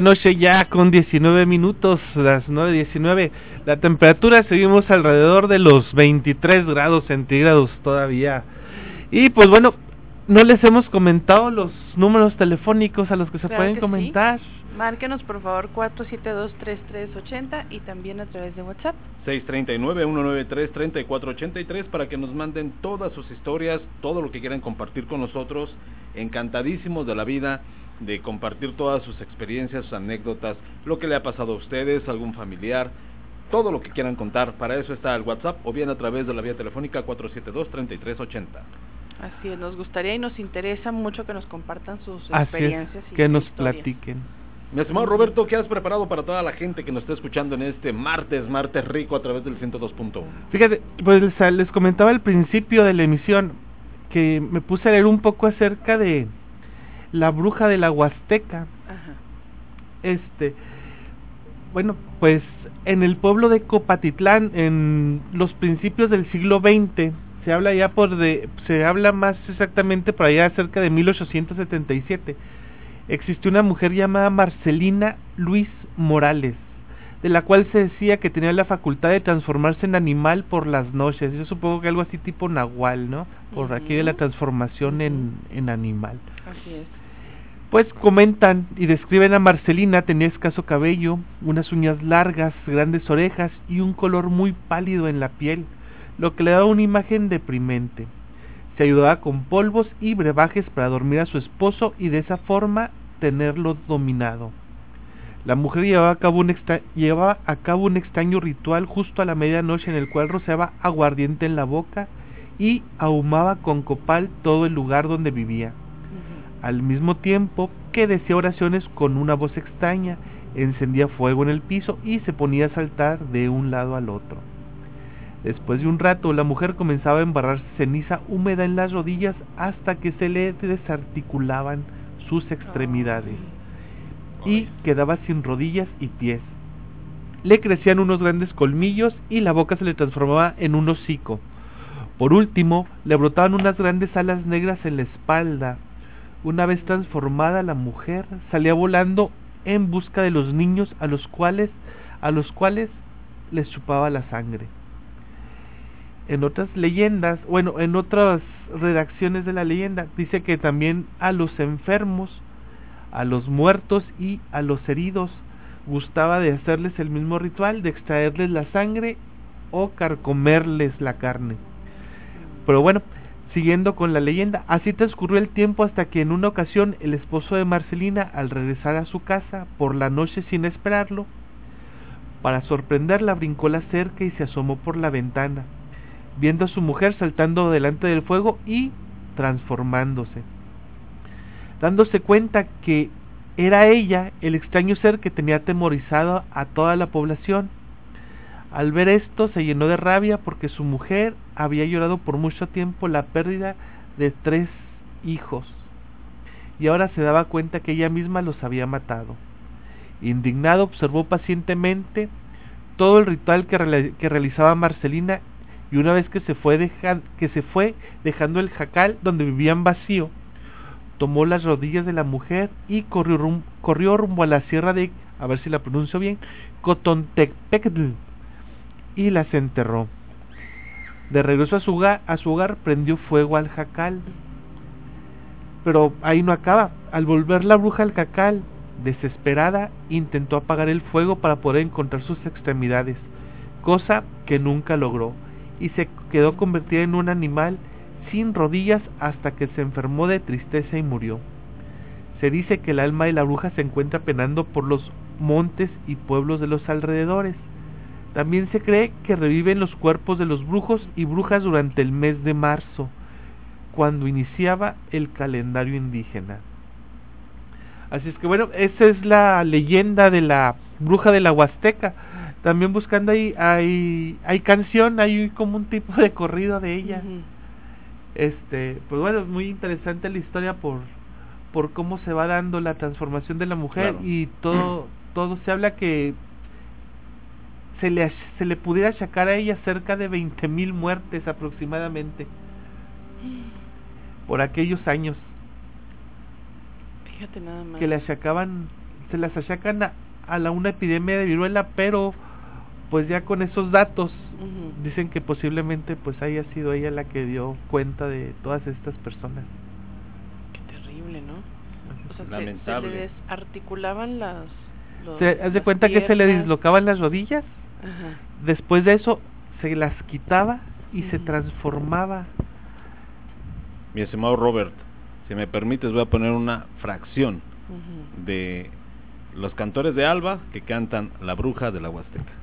La noche ya con 19 minutos, las 9.19. La temperatura seguimos alrededor de los 23 grados centígrados todavía. Y pues bueno, no les hemos comentado los números telefónicos a los que se Claro pueden que sí. comentar. Márquenos por favor 472-3380 y también a través de WhatsApp. 639-193-3483 para que nos manden todas sus historias, todo lo que quieran compartir con nosotros. Encantadísimos de la vida, de compartir todas sus experiencias, sus anécdotas, lo que le ha pasado a ustedes, algún familiar, todo lo que quieran contar. Para eso está el WhatsApp o bien a través de la vía telefónica 472-3380. Así es, nos gustaría y nos interesa mucho que nos compartan sus Así experiencias es, y que sus nos historias. platiquen. Mi estimado Roberto, ¿qué has preparado para toda la gente que nos está escuchando en este martes, martes rico a través del 102.1? Fíjate, pues les, les comentaba al principio de la emisión que me puse a leer un poco acerca de la bruja de la Huasteca. Ajá. Este, bueno, pues en el pueblo de Copatitlán, en los principios del siglo XX, se habla ya por de, se habla más exactamente por allá cerca de 1877. Existió una mujer llamada Marcelina Luis Morales, de la cual se decía que tenía la facultad de transformarse en animal por las noches. Yo supongo que algo así tipo nahual, ¿no? Por aquí de la transformación en, en animal. Así es. Pues comentan y describen a Marcelina, tenía escaso cabello, unas uñas largas, grandes orejas y un color muy pálido en la piel, lo que le daba una imagen deprimente. Se ayudaba con polvos y brebajes para dormir a su esposo y de esa forma tenerlo dominado. La mujer llevaba a cabo un, extraño ritual justo a la medianoche en el cual rociaba aguardiente en la boca y ahumaba con copal todo el lugar donde vivía. Al mismo tiempo que decía oraciones con una voz extraña, encendía fuego en el piso y se ponía a saltar de un lado al otro. Después de un rato, la mujer comenzaba a embarrarse ceniza húmeda en las rodillas hasta que se le desarticulaban sus extremidades y quedaba sin rodillas y pies. Le crecían unos grandes colmillos y la boca se le transformaba en un hocico. Por último, le brotaban unas grandes alas negras en la espalda. Una vez transformada la mujer salía volando en busca de los niños a los cuales a los cuales les chupaba la sangre. En otras leyendas, bueno, en otras redacciones de la leyenda, dice que también a los enfermos, a los muertos y a los heridos gustaba de hacerles el mismo ritual, de extraerles la sangre o carcomerles la carne. Pero bueno, siguiendo con la leyenda, así transcurrió el tiempo hasta que en una ocasión el esposo de Marcelina, al regresar a su casa por la noche sin esperarlo, para sorprenderla brincó la cerca y se asomó por la ventana, viendo a su mujer saltando delante del fuego y transformándose. Dándose cuenta que era ella el extraño ser que tenía atemorizado a toda la población. Al ver esto se llenó de rabia porque su mujer había llorado por mucho tiempo la pérdida de tres hijos y ahora se daba cuenta que ella misma los había matado. Indignado observó pacientemente todo el ritual que, realizaba Marcelina y una vez que se fue, dejando el jacal donde vivían vacío, tomó las rodillas de la mujer y corrió, corrió rumbo a la sierra de, a ver si la pronuncio bien, Cotontepectl y las enterró. De regreso a su, hogar, a su hogar prendió fuego al jacal. Pero ahí no acaba. Al volver la bruja al jacal, Desesperada, intentó apagar el fuego para poder encontrar sus extremidades, cosa que nunca logró, y se quedó convertida en un animal sin rodillas hasta que se enfermó de tristeza y murió. Se dice que el alma de la bruja se encuentra penando por los montes y pueblos de los alrededores. También se cree que reviven los cuerpos de los brujos y brujas durante el mes de marzo, cuando iniciaba el calendario indígena. Así es que bueno, esa es la leyenda de la bruja de la Huasteca. También buscando ahí hay hay canción, hay como un tipo de corrido de ella. Este, pues bueno, es muy interesante la historia por por cómo se va dando la transformación de la mujer y todo todo se habla que se le se le pudiera achacar a ella cerca de veinte mil muertes aproximadamente. Por aquellos años. Que le achacaban, se las achacan a, la una epidemia de viruela, pero pues ya con esos datos dicen que posiblemente pues haya sido ella la que dio cuenta de todas estas personas. Qué terrible, ¿no? O sea, Se, le desarticulaban las... ¿Se haz de cuenta que se le dislocaban las rodillas? Después de eso se las quitaba y se transformaba. Mi estimado Robert, si me permites, voy a poner una fracción de los cantores de Alba que cantan La Bruja de la Huasteca.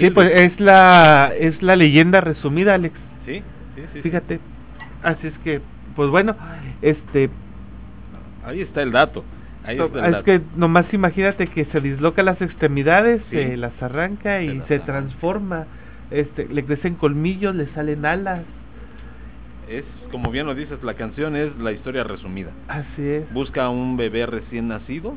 Sí, pues es la es la leyenda resumida, Alex. Sí, sí, sí. Fíjate. Así es que, pues bueno, este Ahí está el dato. Ahí No, está el es dato. que nomás imagínate que se disloca las extremidades, Sí. se las arranca y Se las se arranca. transforma. Este, le crecen colmillos, le salen alas. Es, como bien lo dices, la canción es la historia resumida. Así es. Busca a un bebé recién nacido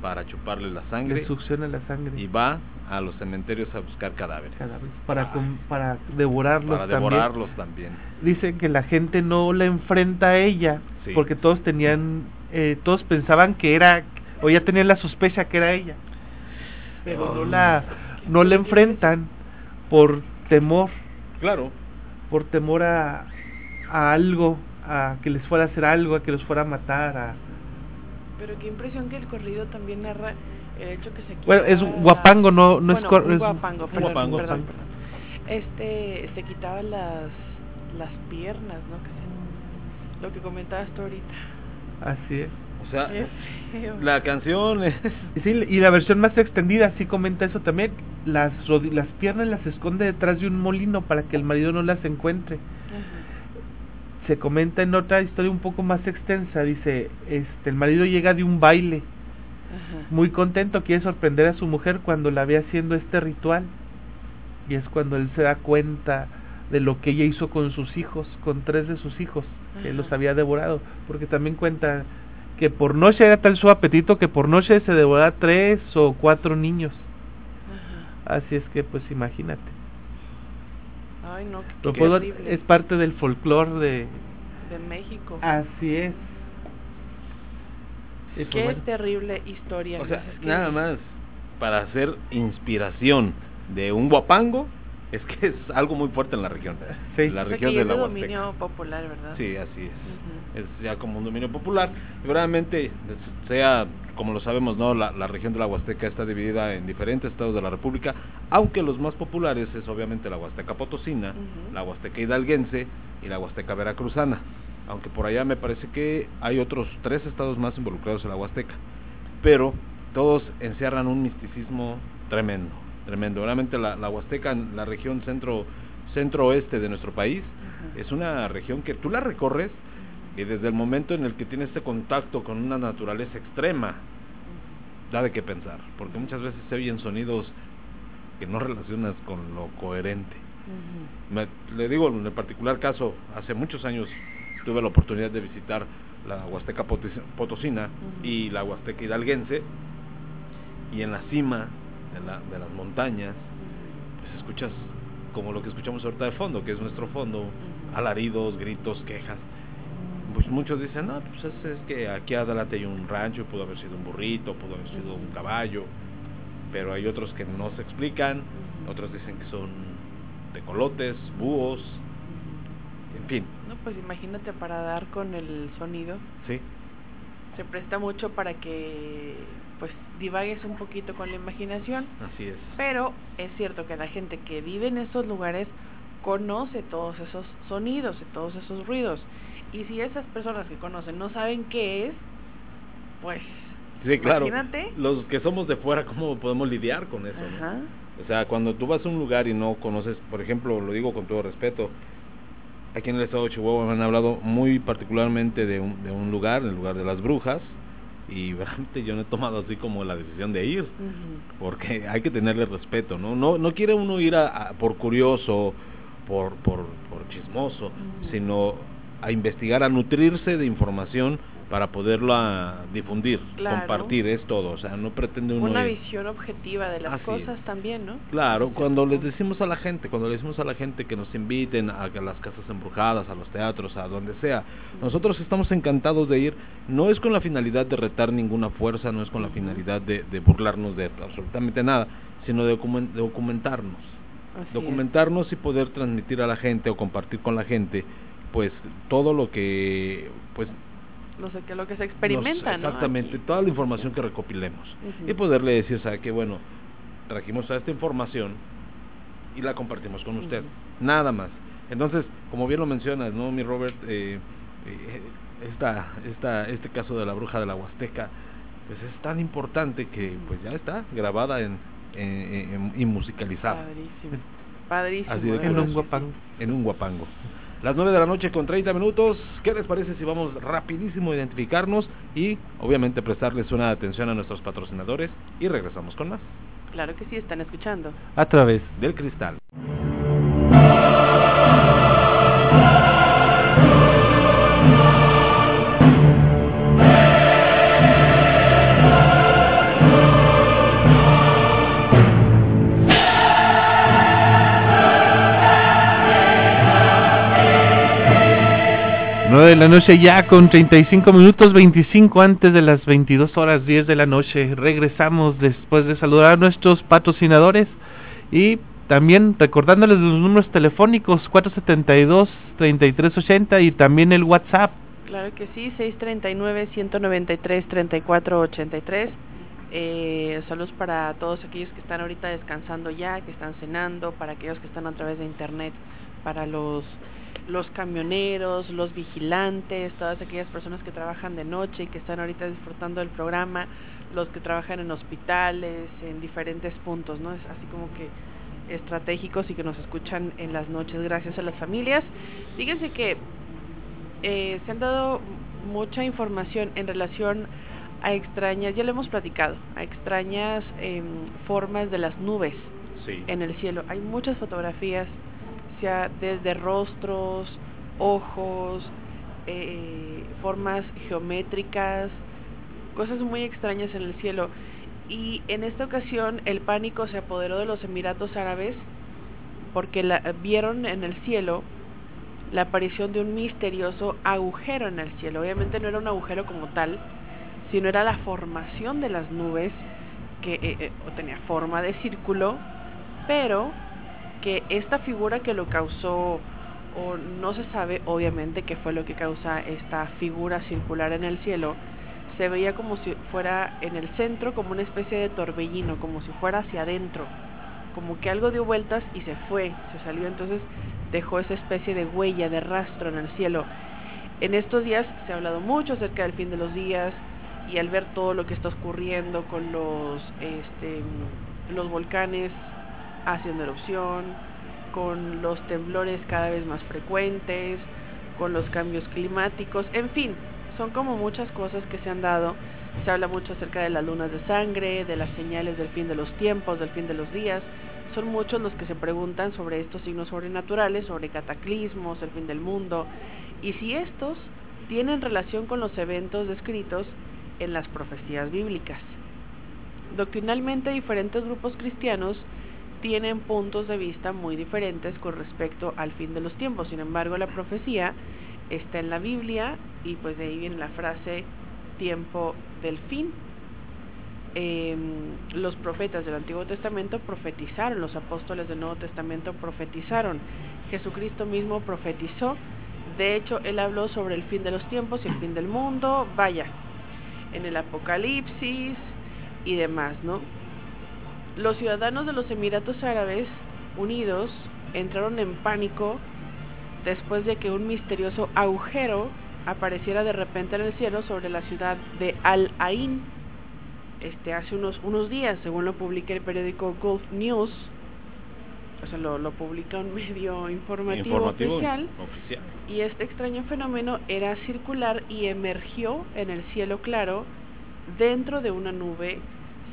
para chuparle la sangre Le succiona la sangre. y va a los cementerios a buscar cadáveres. cadáveres, para, com- para devorarlos Para también. devorarlos también. Dicen que la gente no la enfrenta a ella Sí. porque todos tenían, eh, todos pensaban que era, o ya tenían la sospecha que era ella, pero no la, no la enfrentan por temor, Claro, por temor a, a algo, a que les fuera a hacer algo, a que los fuera a matar, a... Pero qué impresión que el corrido también narra el hecho que se Bueno, es quitaba- guapango, no, no es, Bueno, cor- un es guapango, perdón, guapango. perdón, perdón. Este, se quitaba las las piernas, ¿no? Que se- lo que comentabas tú ahorita. Así es. o sea, la canción es... Y Sí, y la versión más extendida sí comenta eso también. Las, las piernas las esconde detrás de un molino para que el marido no las encuentre. Se comenta en otra historia un poco más extensa, dice, este, el marido llega de un baile, Ajá. muy contento, quiere sorprender a su mujer cuando la ve haciendo este ritual. Y es cuando él se da cuenta de lo que ella hizo con sus hijos, con tres de sus hijos, que los había devorado, porque también cuenta que por noche era tal su apetito que por noche se devoraba tres o cuatro niños. Ajá. Así es que pues imagínate. Ay, no, qué, Lo qué puedo- terrible. es parte del folclore de... de México. Así es. Y pues qué bueno, terrible historia. O sea, nada más para hacer inspiración de un guapango, es que es algo muy fuerte en la región. Sí. La o sea, región que de es la Huasteca. dominio popular, ¿verdad? Sí, así es. Ujú. Es ya como un dominio popular. Y Realmente, sea como lo sabemos, no, la, la región de la Huasteca está dividida en diferentes estados de la República, aunque los más populares es obviamente la Huasteca Potosina, Ujú. la Huasteca Hidalguense y la Huasteca Veracruzana. Aunque por allá me parece que hay otros tres estados más involucrados en la Huasteca. Pero todos encierran un misticismo tremendo, tremendo. Realmente la, la Huasteca, la región centro centro-oeste de nuestro país, es una región que tú la recorres y desde el momento en el que tienes este contacto con una naturaleza extrema, da de qué pensar, porque muchas veces se oyen sonidos que no relacionas con lo coherente. Me- le digo, en el particular caso, hace muchos años tuve la oportunidad de visitar la Huasteca Potosina y la Huasteca Hidalguense, y en la cima de, la- de las montañas, pues escuchas como lo que escuchamos ahorita de fondo, que es nuestro fondo, alaridos, gritos, quejas. Pues muchos dicen, no, pues es, es que aquí adelante hay un rancho, pudo haber sido un burrito, pudo haber sido un caballo, pero hay otros que no se explican, otros dicen que son tecolotes, búhos, en fin, No, pues imagínate para dar con el sonido. sí, Se presta mucho para que pues divagues un poquito con la imaginación, así es. pero es cierto que la gente que vive en esos lugares conoce todos esos sonidos y todos esos ruidos. Y si esas personas que conocen no saben qué es, pues Sí, claro. imagínate. Los que somos de fuera, ¿cómo podemos lidiar con eso? no? Ajá. O sea, cuando tú vas a un lugar y no conoces, por ejemplo, lo digo con todo respeto, aquí en el estado de Chihuahua me han hablado muy particularmente de un, de un lugar, el lugar de las brujas, y realmente yo no he tomado así como la decisión de ir, porque hay que tenerle respeto, ¿no? No, no quiere uno ir a, a- por curioso, por, por, por chismoso, sino a investigar, a nutrirse de información para poderla difundir, Claro. compartir, es todo, o sea, no pretende uno Una ir- visión objetiva de las Así cosas es. también, ¿no? Claro, cuando les decimos a la gente, cuando le decimos a la gente que nos inviten a las casas embrujadas, a los teatros, a donde sea, nosotros estamos encantados de ir. No es con la finalidad de retar ninguna fuerza, no es con la finalidad de, de burlarnos de absolutamente nada, sino de, documen- de documentarnos. Es. documentarnos y poder transmitir a la gente o compartir con la gente, pues todo lo que, pues Lo, sé, que lo que se experimenta, nos- ¿no? Exactamente, toda la información que recopilemos. Y poderle decir, ¿sabe qué? Bueno, trajimos toda esta información y la compartimos con usted. Nada más. Entonces, como bien lo mencionas, ¿no, mi Robert? Eh, eh, esta, esta, este caso de la bruja de la Huasteca, pues es tan importante que pues ya está grabada en, en- en- y musicalizada Padrísimo. Padrísimo. Así de en un guapango. en un guapango. Las 9 de la noche con 30 minutos. ¿Qué les parece si vamos rapidísimo a identificarnos y obviamente prestarles una atención a nuestros patrocinadores y regresamos con más? Claro que sí, están escuchando. A través del cristal. De la noche ya con 35 minutos 25 antes de las 22 horas 10 de la noche. Regresamos después de saludar a nuestros patrocinadores y también recordándoles los números telefónicos 472-3380 y también el WhatsApp. Claro que sí, 639-193-3483. Eh, saludos para todos aquellos que están ahorita descansando ya, que están cenando, para aquellos que están a través de internet, para los los camioneros, los vigilantes, todas aquellas personas que trabajan de noche y que están ahorita disfrutando del programa, los que trabajan en hospitales, en diferentes puntos, ¿no? Es así como que estratégicos y que nos escuchan en las noches gracias a las familias. Fíjense que eh, se han dado mucha información en relación a extrañas, ya lo hemos platicado, a extrañas em, formas de las nubes en el cielo. Hay muchas fotografías desde rostros, ojos, eh, formas geométricas, cosas muy extrañas en el cielo. Y en esta ocasión el pánico se apoderó de los Emiratos Árabes porque la, vieron en el cielo la aparición de un misterioso agujero en el cielo. Obviamente no era un agujero como tal, sino era la formación de las nubes que eh, eh, tenía forma de círculo, pero que esta figura que lo causó, o no se sabe obviamente qué fue lo que causa esta figura circular en el cielo, se veía como si fuera en el centro como una especie de torbellino, como si fuera hacia adentro, como que algo dio vueltas y se fue, se salió, entonces dejó esa especie de huella, de rastro en el cielo. En estos días se ha hablado mucho acerca del fin de los días y al ver todo lo que está ocurriendo con los, este, los volcanes haciendo erupción, con los temblores cada vez más frecuentes, con los cambios climáticos, en fin, son como muchas cosas que se han dado. Se habla mucho acerca de las lunas de sangre, de las señales del fin de los tiempos, del fin de los días. Son muchos los que se preguntan sobre estos signos sobrenaturales, sobre cataclismos, el fin del mundo, y si estos tienen relación con los eventos descritos en las profecías bíblicas. Doctrinalmente diferentes grupos cristianos tienen puntos de vista muy diferentes con respecto al fin de los tiempos. Sin embargo, la profecía está en la Biblia y pues de ahí viene la frase tiempo del fin. Em, los profetas del Antiguo Testamento profetizaron, los apóstoles del Nuevo Testamento profetizaron, Jesucristo mismo profetizó, de hecho él habló sobre el fin de los tiempos y el fin del mundo, vaya, en el Apocalipsis y demás, ¿no? Los ciudadanos de los Emiratos Árabes Unidos entraron en pánico después de que un misterioso agujero apareciera de repente en el cielo sobre la ciudad de Al Ain. Este hace unos unos días, según lo publica el periódico Gulf News, o sea, lo, lo publica un medio informativo, oficial, oficial. Y este extraño fenómeno era circular y emergió en el cielo claro dentro de una nube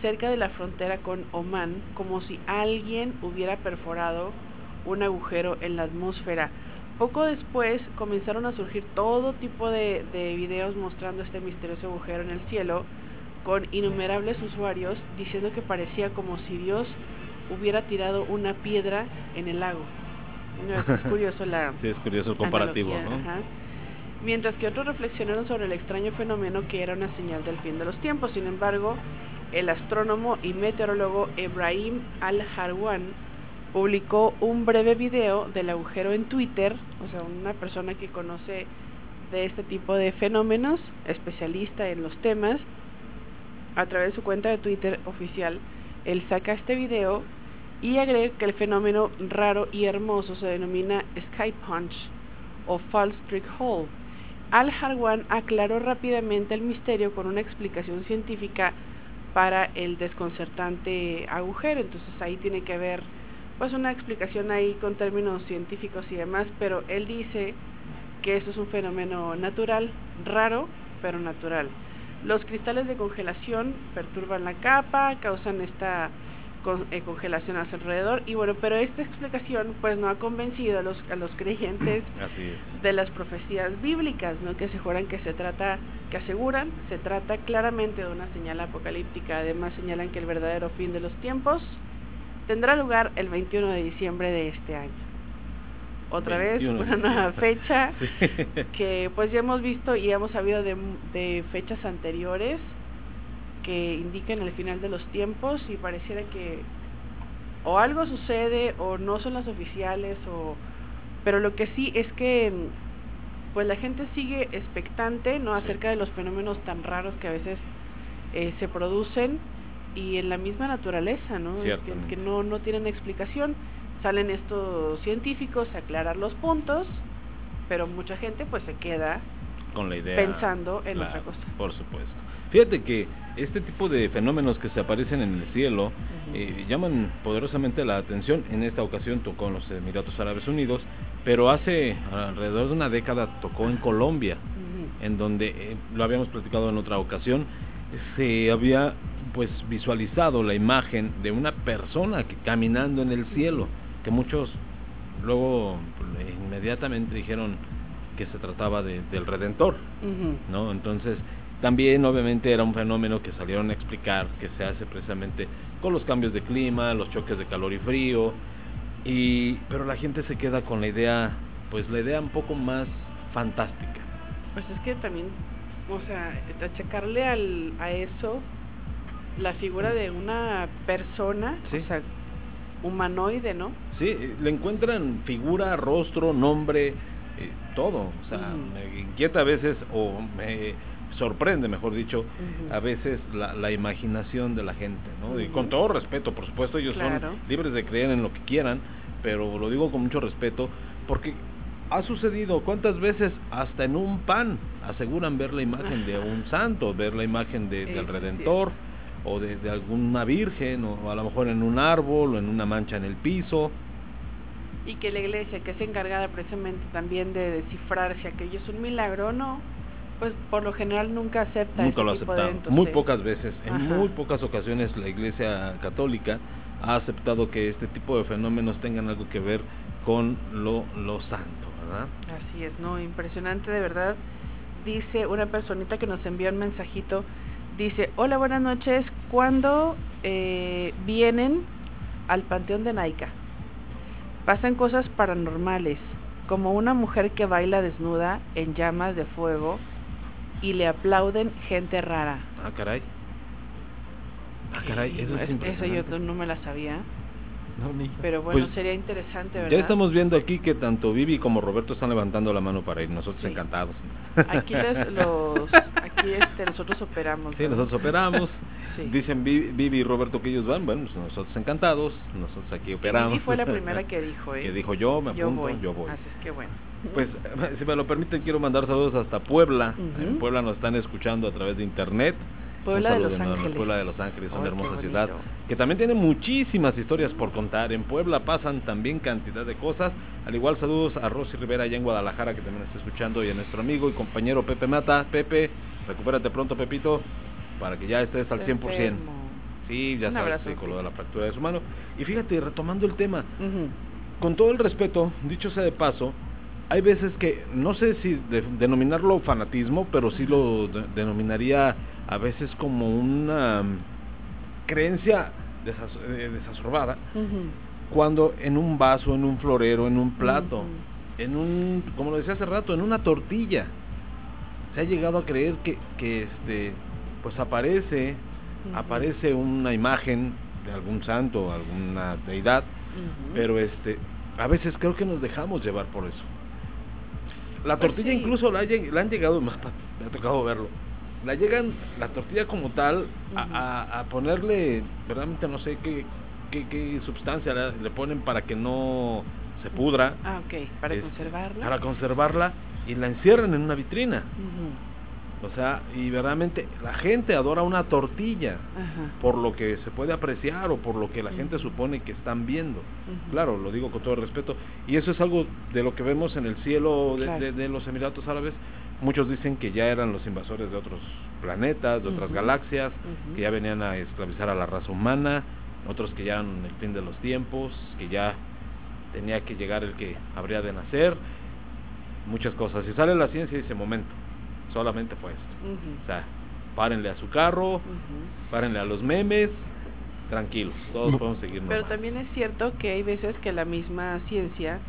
cerca de la frontera con Oman, como si alguien hubiera perforado un agujero en la atmósfera. Poco después comenzaron a surgir todo tipo de, de videos mostrando este misterioso agujero en el cielo, con innumerables usuarios diciendo que parecía como si Dios hubiera tirado una piedra en el lago. es curioso la sí, es curioso el comparativo, ¿no? Mientras que otros reflexionaron sobre el extraño fenómeno que era una señal del fin de los tiempos. Sin embargo, el astrónomo y meteorólogo Ebrahim Al-Harwan publicó un breve video del agujero en Twitter, o sea, una persona que conoce de este tipo de fenómenos, especialista en los temas, a través de su cuenta de Twitter oficial, él saca este video y agrega que el fenómeno raro y hermoso se denomina Sky Punch o False Streak Hole. Al-Harwan aclaró rápidamente el misterio con una explicación científica para el desconcertante agujero. Entonces ahí tiene que ver pues una explicación ahí con términos científicos y demás, pero él dice que eso es un fenómeno natural, raro, pero natural. Los cristales de congelación perturban la capa, causan esta eh, congelación a su alrededor. Y bueno, pero esta explicación pues no ha convencido a los, a los creyentes de las profecías bíblicas, ¿no? Que se juran que se trata, que aseguran, se trata claramente de una señal apocalíptica, además señalan que el verdadero fin de los tiempos tendrá lugar el 21 de diciembre de este año. Otra vez, una nueva fecha que pues ya hemos visto y hemos sabido de, de fechas anteriores que indican el final de los tiempos y pareciera que o algo sucede o no son las oficiales o pero lo que sí es que pues la gente sigue expectante no acerca de los fenómenos tan raros que a veces eh, se producen y en la misma naturaleza no que, que, no no tienen explicación. Salen estos científicos a aclarar los puntos pero mucha gente pues se queda con la idea. pensando en otra cosa. por supuesto. Fíjate que este tipo de fenómenos que se aparecen en el cielo eh, llaman poderosamente la atención. En esta ocasión tocó en los Emiratos Árabes Unidos, pero hace alrededor de una década tocó en Colombia, en donde, eh, lo habíamos platicado en otra ocasión, se había pues visualizado la imagen de una persona que, caminando en el cielo, que muchos luego pues, inmediatamente dijeron que se trataba de, del Redentor, ¿no? Entonces, también obviamente era un fenómeno que salieron a explicar que se hace precisamente con los cambios de clima, los choques de calor y frío, y pero la gente se queda con la idea, pues la idea un poco más fantástica. Pues es que también, o sea, achacarle al, a eso la figura de una persona, o sea, humanoide, ¿no? Sí, le encuentran figura, rostro, nombre, eh, todo. O sea, me inquieta a veces o me sorprende, mejor dicho, a veces la, la, imaginación de la gente, ¿no? Y con todo respeto, por supuesto, ellos son libres de creer en lo que quieran, pero lo digo con mucho respeto, porque ha sucedido cuántas veces hasta en un pan aseguran ver la imagen de un santo, ver la imagen de, del Redentor o de, de, alguna virgen o a lo mejor en un árbol o en una mancha en el piso. Y que la iglesia, que es encargada precisamente también de descifrar si aquello es un milagro o no, pues por lo general nunca acepta nunca lo aceptado. muy pocas veces en muy pocas ocasiones la iglesia católica ha aceptado que este tipo de fenómenos tengan algo que ver con lo, lo santo verdad así es no impresionante de verdad. Dice una personita que nos envió un mensajito. Dice hola buenas noches. ¿cuándo eh, vienen al panteón de Naica pasan cosas paranormales como una mujer que baila desnuda en llamas de fuego y le aplauden gente rara. Ah, caray. Ah, caray, eso es, Eso yo no me la sabía. No, ni Pero bueno, pues, sería interesante, ¿verdad? Ya estamos viendo aquí que tanto Vivi como Roberto están levantando la mano para ir, nosotros encantados. Aquí los, aquí este, nosotros operamos. Sí, nosotros operamos. Dicen Vivi y Roberto que ellos van, bueno, pues nosotros encantados, nosotros aquí operamos. Y fue la primera que dijo, ¿eh? Que dijo yo, me apunto, yo voy. Así es que bueno. Pues, si me lo permiten, quiero mandar saludos hasta Puebla. En Puebla nos están escuchando a través de internet. Puebla de Los Ángeles. Puebla de Los Ángeles, una hermosa ciudad que también tiene muchísimas historias por contar. En Puebla pasan también cantidad de cosas. Al igual, saludos a Rosy Rivera allá en Guadalajara que también está escuchando y a nuestro amigo y compañero Pepe Mata. Pepe, recupérate pronto, Pepito, para que ya estés al 100%. Sí, ya sabes, con lo de la fractura de su mano. Y fíjate, retomando el tema, con todo el respeto, dicho sea de paso, hay veces que, no sé si denominarlo fanatismo, pero sí lo denominaría a veces como una mm, creencia desas eh, desasorbada, cuando en un vaso, en un florero, en un plato, en un, como lo decía hace rato, en una tortilla, se ha llegado a creer que, que este, pues aparece, aparece una imagen de algún santo, alguna deidad, pero este, a veces creo que nos dejamos llevar por eso. La pues tortilla incluso la, la, han llegado, me ha tocado verlo. La llegan, la tortilla como tal, a, a, ponerle, verdaderamente no sé qué, qué, qué sustancia le, ponen para que no se pudra. Ah, ok, para conservarla. Para conservarla y la encierran en una vitrina. O sea, y verdaderamente la gente adora una tortilla Ajá. por lo que se puede apreciar o por lo que la gente supone que están viendo. Claro, lo digo con todo respeto. Y eso es algo de lo que vemos en el cielo de, Claro. de- de los Emiratos Árabes. Muchos dicen que ya eran los invasores de otros planetas, de otras galaxias, que ya venían a esclavizar a la raza humana, otros que ya eran el fin de los tiempos, que ya tenía que llegar el que habría de nacer, muchas cosas. Y sale la ciencia y dice, momento, solamente fue esto. O sea, párenle a su carro, Ujú. párenle a los memes, tranquilos, todos No. podemos seguir Pero también es cierto que hay veces que la misma ciencia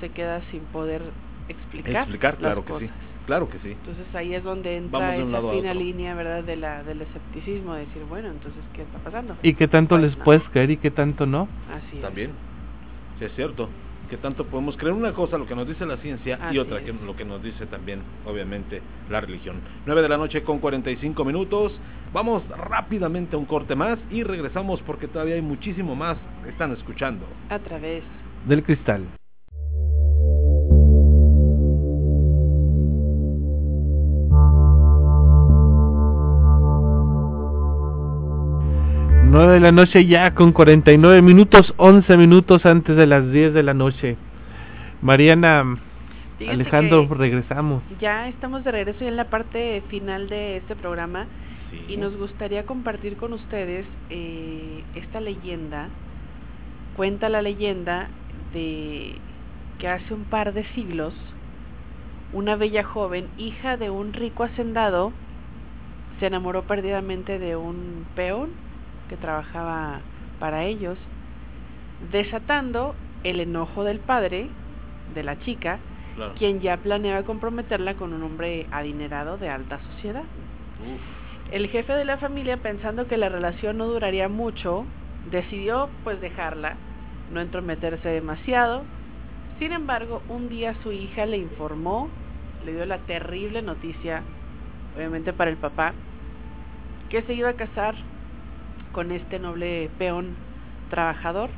se queda sin poder explicar, Explicar, las claro que sí, claro que sí. Entonces ahí es donde entra esa fina línea, ¿verdad? De la, del escepticismo, de decir, bueno, entonces, ¿qué está pasando? ¿Y qué tanto Pues les no. puedes creer y qué tanto no? Así es. También, sí es cierto, que tanto podemos creer una cosa, lo que nos dice la ciencia, Así y otra, que es. lo que nos dice también, obviamente, la religión. 9 de la noche con 45 minutos, vamos rápidamente a un corte más y regresamos porque todavía hay muchísimo más que están escuchando. A través. Del cristal. Nueve de la noche ya con 49 minutos, 11 minutos antes de las 10 de la noche. Mariana, Fíjate Alejandro, regresamos. Ya estamos de regreso ya en la parte final de este programa Sí. y nos gustaría compartir con ustedes eh, esta leyenda. Cuenta la leyenda de que hace un par de siglos una bella joven, hija de un rico hacendado, se enamoró perdidamente de un peón que trabajaba para ellos, desatando el enojo del padre de la chica, Claro. quien ya planeaba comprometerla con un hombre adinerado de alta sociedad. Uf, El jefe de la familia, pensando que la relación no duraría mucho, decidió pues dejarla, no entrometerse demasiado. Sin embargo, un día su hija le informó, le dio la terrible noticia, obviamente para el papá, que se iba a casar con este noble peón trabajador.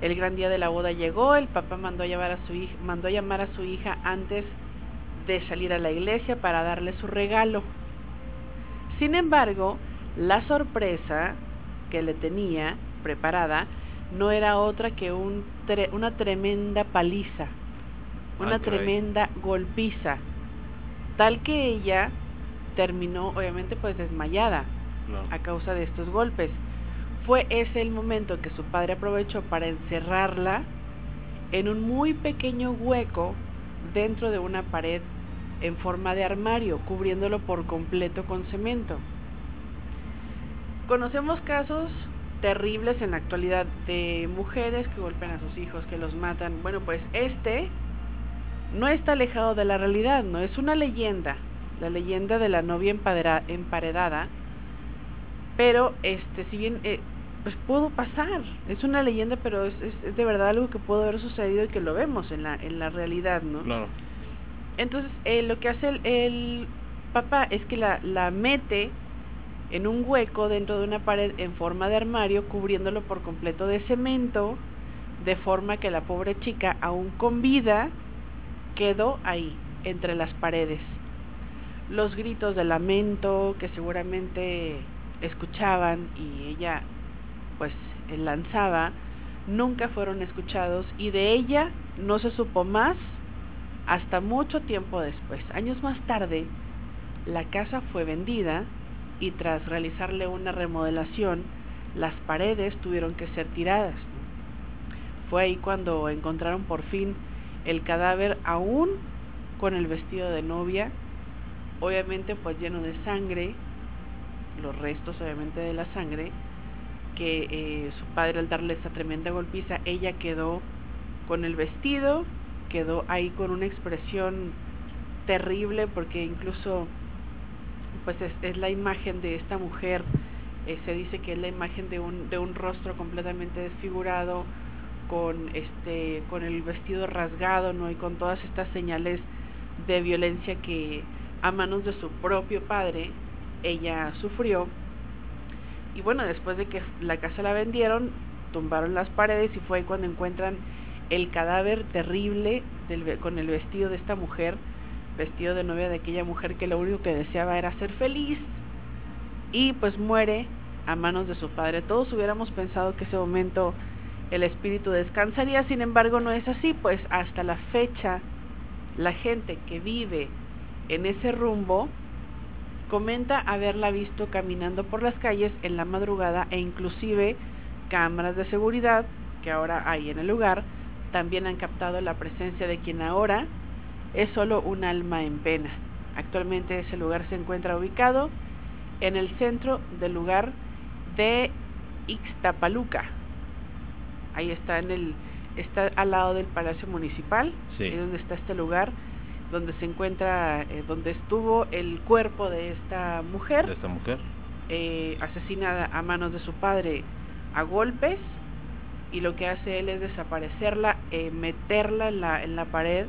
El gran día de la boda llegó, el papá mandó a llamar a su hija, mandó a llamar a su hija antes de salir a la iglesia para darle su regalo. Sin embargo, la sorpresa que le tenía preparada no era otra que un tre- una tremenda paliza, una Ay, tremenda golpiza, tal que ella terminó obviamente pues desmayada a causa de estos golpes. Fue ese el momento que su padre aprovechó para encerrarla en un muy pequeño hueco dentro de una pared en forma de armario, cubriéndolo por completo con cemento. Conocemos casos terribles en la actualidad de mujeres que golpean a sus hijos, que los matan. Bueno, pues este no está alejado de la realidad, no es una leyenda, la leyenda de la novia emparedada, pero este, si bien eh, pues pudo pasar, es una leyenda, pero es, es, es de verdad algo que pudo haber sucedido y que lo vemos en la en la realidad, ¿no? Claro. Entonces, eh, lo que hace el, el papá es que la, la mete en un hueco dentro de una pared en forma de armario, cubriéndolo por completo de cemento, de forma que la pobre chica, aún con vida, quedó ahí, entre las paredes. Los gritos de lamento que seguramente escuchaban y ella pues lanzaba, nunca fueron escuchados y de ella no se supo más hasta mucho tiempo después. Años más tarde, la casa fue vendida y tras realizarle una remodelación, las paredes tuvieron que ser tiradas. Fue ahí cuando encontraron por fin el cadáver aún con el vestido de novia, obviamente pues lleno de sangre, los restos obviamente de la sangre, que eh, su padre al darle esa tremenda golpiza, ella quedó con el vestido, quedó ahí con una expresión terrible porque incluso pues es, la imagen de esta mujer eh, se dice que es la imagen de un de un rostro completamente desfigurado con este con el vestido rasgado no y con todas estas señales de violencia que a manos de su propio padre ella sufrió y bueno después de que la casa la vendieron tumbaron las paredes y fue cuando encuentran el cadáver terrible con el vestido de esta mujer vestido de novia de aquella mujer que lo único que deseaba era ser feliz y pues muere a manos de su padre. Todos hubiéramos pensado que ese momento el espíritu descansaría, sin embargo no es así, pues hasta la fecha la gente que vive en ese rumbo comenta haberla visto caminando por las calles en la madrugada e inclusive cámaras de seguridad que ahora hay en el lugar también han captado la presencia de quien ahora es solo un alma en pena. Actualmente ese lugar se encuentra ubicado en el centro del lugar de Ixtapaluca. Ahí está en el está al lado del Palacio Municipal, Sí. ahí donde está este lugar donde se encuentra eh, donde estuvo el cuerpo de esta mujer de esta mujer. eh, asesinada a manos de su padre a golpes y lo que hace él es desaparecerla, eh, meterla en la, en la pared,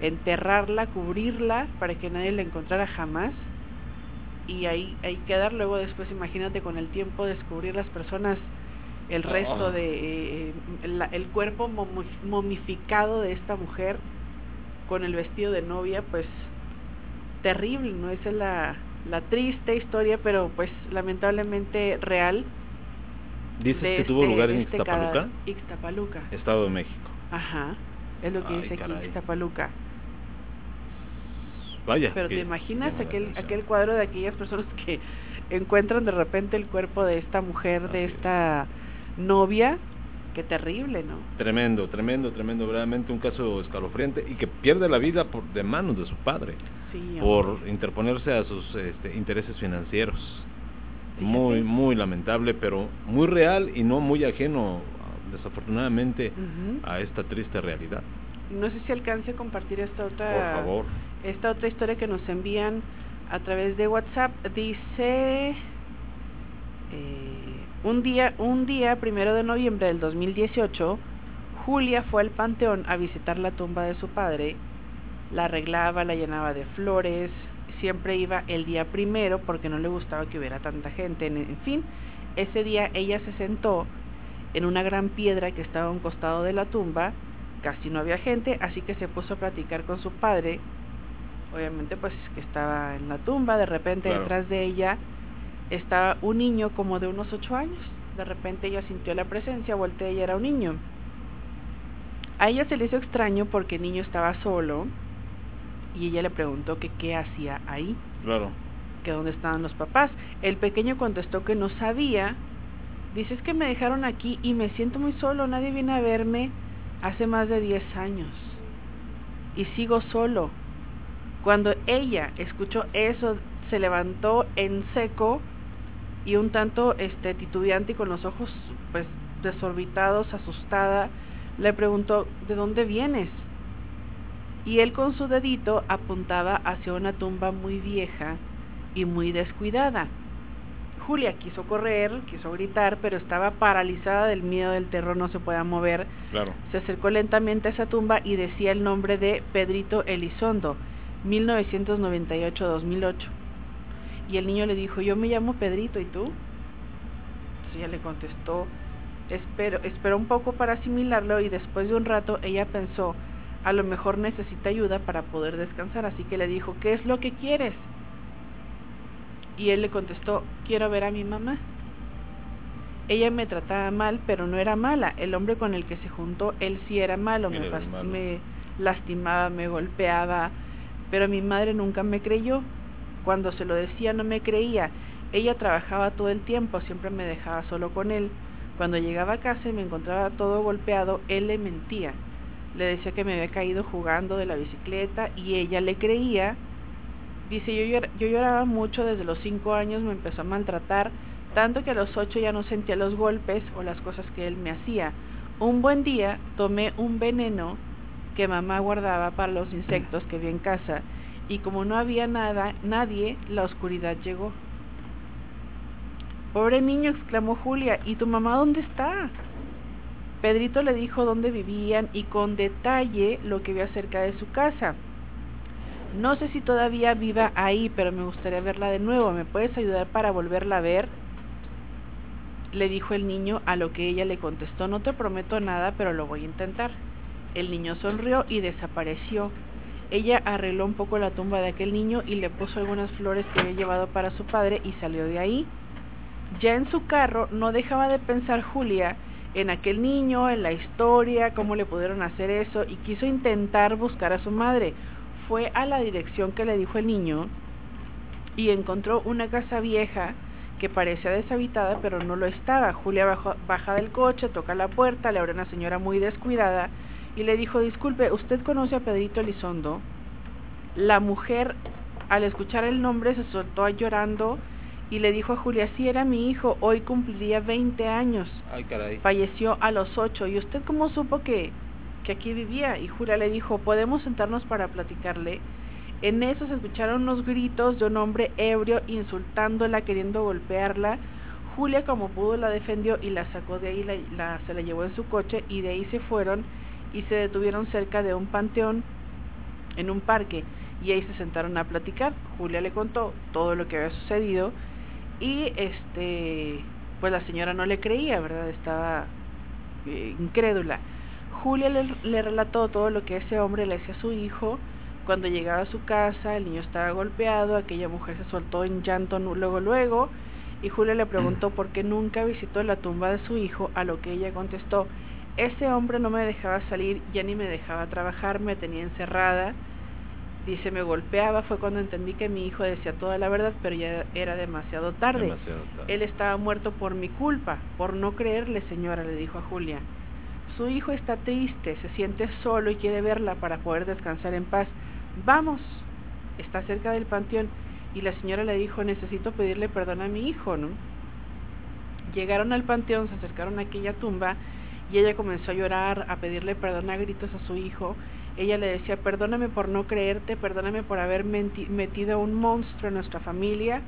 enterrarla, cubrirla para que nadie la encontrara jamás y ahí, ahí quedar luego después imagínate con el tiempo descubrir las personas el resto Ah. de eh, la- el cuerpo momi- momificado de esta mujer con el vestido de novia pues terrible no esa es la, la triste historia pero pues lamentablemente real Dices que tuvo este- lugar en este Ixtapaluca. Ixtapaluca Estado de México. ajá es lo que Ay, dice aquí. Ixtapaluca Vaya. pero te imaginas aquel aquel cuadro de aquellas personas que encuentran de repente el cuerpo de esta mujer de es. esta novia qué terrible no Tremendo, tremendo, tremendo, verdaderamente un caso escalofriante y que pierde la vida por de manos de su padre sí por interponerse a sus este, intereses financieros. Fíjate. Muy, muy lamentable, pero muy real y no muy ajeno, desafortunadamente, a esta triste realidad. no sé si alcance a compartir esta otra Por favor. esta otra historia que nos envían a través de WhatsApp dice eh, un día un día primero de noviembre del 2018 Julia fue al panteón a visitar la tumba de su padre. La arreglaba la llenaba de flores. Siempre iba el día primero porque no le gustaba que hubiera tanta gente. En, fin ese día ella se sentó en una gran piedra que estaba a un costado de la tumba. Casi no había gente, así que se puso a platicar con su padre, obviamente pues que estaba en la tumba, de repente Claro. detrás de ella estaba un niño como de unos ocho años, de repente ella sintió la presencia, volteó y era un niño. A ella se le hizo extraño porque el niño estaba solo y ella le preguntó que qué hacía ahí, Claro. que dónde estaban los papás. El pequeño contestó que no sabía. Dice es que me dejaron aquí y me siento muy solo, nadie viene a verme hace más de 10 años y sigo solo. Cuando ella escuchó eso, se levantó en seco y un tanto este titubeante y con los ojos pues desorbitados, asustada, le preguntó, "¿De dónde vienes?" Y él con su dedito apuntaba hacia una tumba muy vieja y muy descuidada. Julia quiso correr, quiso gritar, pero estaba paralizada del miedo del terror, no se podía mover. Claro. Se acercó lentamente a esa tumba y decía el nombre de Pedrito Elizondo, 1998-2008. Y el niño le dijo, yo me llamo Pedrito, ¿y tú? Entonces ella le contestó, espero, esperó un poco para asimilarlo y después de un rato ella pensó, a lo mejor necesita ayuda para poder descansar, así que le dijo, ¿qué es lo que quieres? Y él le contestó, quiero ver a mi mamá. Ella me trataba mal, pero no era mala. El hombre con el que se juntó, él sí era malo, me, malo. lastimaba, me golpeaba, pero mi madre nunca me creyó. Cuando se lo decía no me creía. Ella trabajaba todo el tiempo, siempre me dejaba solo con él. Cuando llegaba a casa y me encontraba todo golpeado, él le mentía. Le decía que me había caído jugando de la bicicleta y ella le creía. Dice, yo, llor- yo lloraba mucho desde los cinco años, me empezó a maltratar, tanto que a los ocho ya no sentía los golpes o las cosas que él me hacía. Un buen día tomé un veneno que mamá guardaba para los insectos que vi en casa y como no había nada, nadie, la oscuridad llegó. Pobre niño, exclamó Julia, ¿y tu mamá dónde está? Pedrito le dijo dónde vivían y con detalle lo que vio cerca de su casa. No sé si todavía viva ahí, pero me gustaría verla de nuevo. ¿Me puedes ayudar para volverla a ver? Le dijo el niño, a lo que ella le contestó, no te prometo nada, pero lo voy a intentar. El niño sonrió y desapareció. Ella arregló un poco la tumba de aquel niño y le puso algunas flores que había llevado para su padre y salió de ahí. Ya en su carro no dejaba de pensar Julia en aquel niño, en la historia, cómo le pudieron hacer eso y quiso intentar buscar a su madre. Fue a la dirección que le dijo el niño y encontró una casa vieja que parecía deshabitada pero no lo estaba. Julia baja del coche, toca la puerta, le abre una señora muy descuidada y le dijo, disculpe, ¿usted conoce a Pedrito Elizondo? La mujer, al escuchar el nombre, se soltó llorando y le dijo a Julia, sí, era mi hijo, hoy cumpliría 20 años. Ay, caray. Falleció a los 8. ¿Y usted cómo supo que, que aquí vivía? Y Julia le dijo, ¿podemos sentarnos para platicarle? En eso se escucharon unos gritos de un hombre ebrio insultándola, queriendo golpearla. Julia como pudo la defendió y la sacó de ahí, la, la, se la llevó en su coche y de ahí se fueron y se detuvieron cerca de un panteón en un parque y ahí se sentaron a platicar. Julia le contó todo lo que había sucedido y este pues la señora no le creía, ¿verdad? Estaba eh, incrédula. Julia le, le, relató todo lo que ese hombre le hacía a su hijo. Cuando llegaba a su casa, el niño estaba golpeado, aquella mujer se soltó en llanto luego luego y Julia le preguntó por qué nunca visitó la tumba de su hijo, a lo que ella contestó, ese hombre no me dejaba salir, ya ni me dejaba trabajar, me tenía encerrada. Dice, me golpeaba, fue cuando entendí que mi hijo decía toda la verdad, pero ya era demasiado tarde. Demasiado tarde. Él estaba muerto por mi culpa, por no creerle, señora, le dijo a Julia. Su hijo está triste, se siente solo y quiere verla para poder descansar en paz. Vamos, está cerca del panteón. Y la señora le dijo, necesito pedirle perdón a mi hijo, ¿no? Llegaron al panteón, se acercaron a aquella tumba y ella comenzó a llorar, a pedirle perdón a gritos a su hijo. Ella le decía, perdóname por no creerte, perdóname por haber metido a un monstruo en nuestra familia.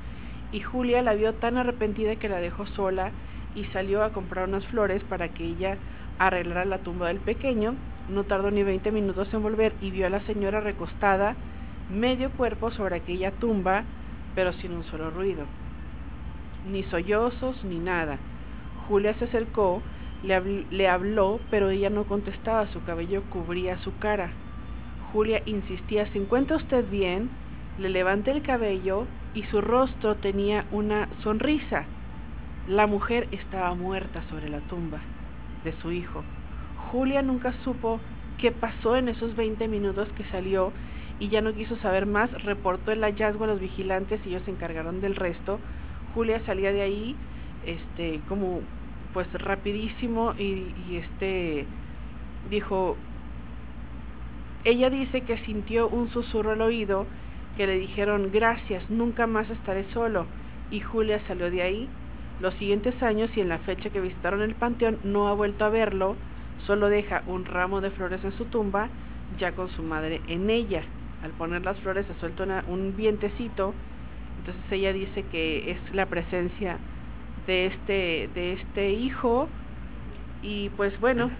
Y Julia la vio tan arrepentida que la dejó sola y salió a comprar unas flores para que ella arreglara la tumba del pequeño. No tardó ni 20 minutos en volver y vio a la señora recostada, medio cuerpo sobre aquella tumba, pero sin un solo ruido. Ni sollozos ni nada. Julia se acercó le, le, habló, pero ella no contestaba, su cabello cubría su cara. Julia insistía, ¿se encuentra usted bien? Le levanté el cabello y su rostro tenía una sonrisa. La mujer estaba muerta sobre la tumba de su hijo. Julia nunca supo qué pasó en esos 20 minutos que salió y ya no quiso saber más, reportó el hallazgo a los vigilantes y ellos se encargaron del resto. Julia salía de ahí este como pues rapidísimo y, y este dijo ella dice que sintió un susurro al oído que le dijeron gracias, nunca más estaré solo y Julia salió de ahí. Los siguientes años y en la fecha que visitaron el panteón no ha vuelto a verlo, solo deja un ramo de flores en su tumba, ya con su madre en ella. Al poner las flores se suelta una, un vientecito, entonces ella dice que es la presencia de este de este hijo. Y pues bueno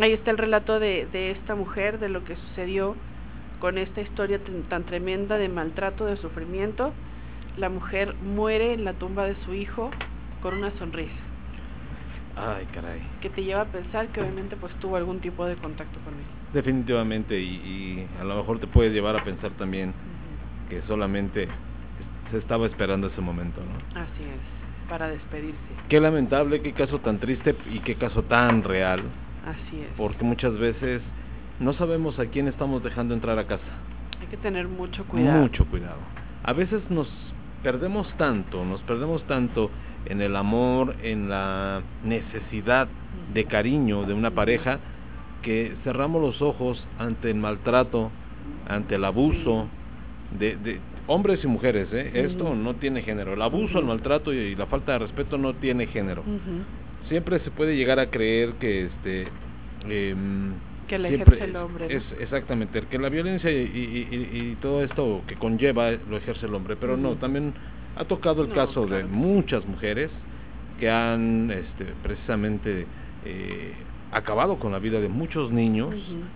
ahí está el relato de, de esta mujer de lo que sucedió con esta historia tan tremenda de maltrato de sufrimiento. La mujer muere en la tumba de su hijo con una sonrisa. Ay caray. Que te lleva a pensar que obviamente pues tuvo algún tipo de contacto con él. Definitivamente y, y a lo mejor te puede llevar a pensar también uh -huh. que solamente se estaba esperando ese momento, ¿no? Así es, para despedirse. Qué lamentable, qué caso tan triste y qué caso tan real. Así es. Porque muchas veces no sabemos a quién estamos dejando entrar a casa. Hay que tener mucho cuidado. Mucho cuidado. A veces nos perdemos tanto, nos perdemos tanto en el amor, en la necesidad de cariño de una pareja, que cerramos los ojos ante el maltrato, ante el abuso, de, de, hombres y mujeres, ¿eh? Uh -huh. esto no tiene género. El abuso, uh -huh. el maltrato y la falta de respeto no tiene género. Uh -huh. Siempre se puede llegar a creer que este eh, que la ejerce el hombre. ¿no? Es exactamente, que la violencia y, y, todo esto que conlleva lo ejerce el hombre, pero no, también ha tocado el No, caso de muchas mujeres que han este, precisamente eh, acabado con la vida de muchos niños,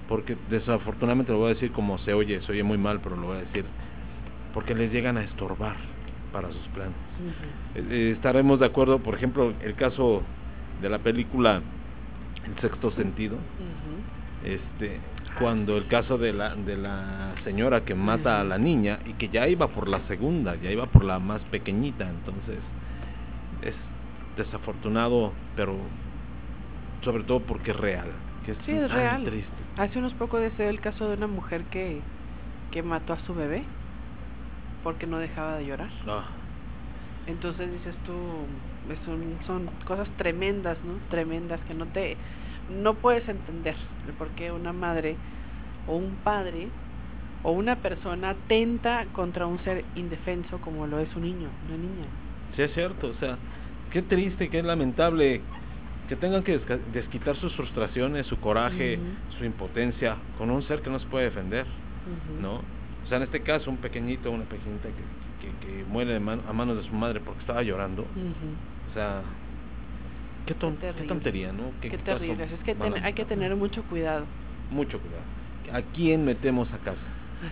porque desafortunadamente lo voy a decir como se oye, se oye muy mal, pero lo voy a decir, porque les llegan a estorbar para sus planes. Eh, eh, estaremos de acuerdo, por ejemplo, el caso de la película El sexto sentido, este cuando el caso de la, de la señora que mata a la niña y que ya iba por la segunda, ya iba por la más pequeñita, entonces es desafortunado, pero sobre todo porque es real. Que es Sí, es tan real. triste. Hace unos pocos dio el caso de una mujer que, que mató a su bebé porque no dejaba de llorar. Ah, Entonces dices tú, es un- son cosas tremendas, ¿no? Tremendas que no te, no puedes entender el por qué una madre o un padre o una persona atenta contra un ser indefenso como lo es un niño, una niña. sí es cierto, o sea, qué triste, qué lamentable que tengan que desquitar sus frustraciones, su coraje, su impotencia con un ser que no se puede defender. ¿no? O sea, en este caso, un pequeñito, una pequeñita que, que, que muere de man- a manos de su madre porque estaba llorando. O sea, qué, ton- qué tontería, ¿no? Qué, caso terrible. Es que ten- hay que tener mucho cuidado. mucho cuidado. ¿A quién metemos a casa?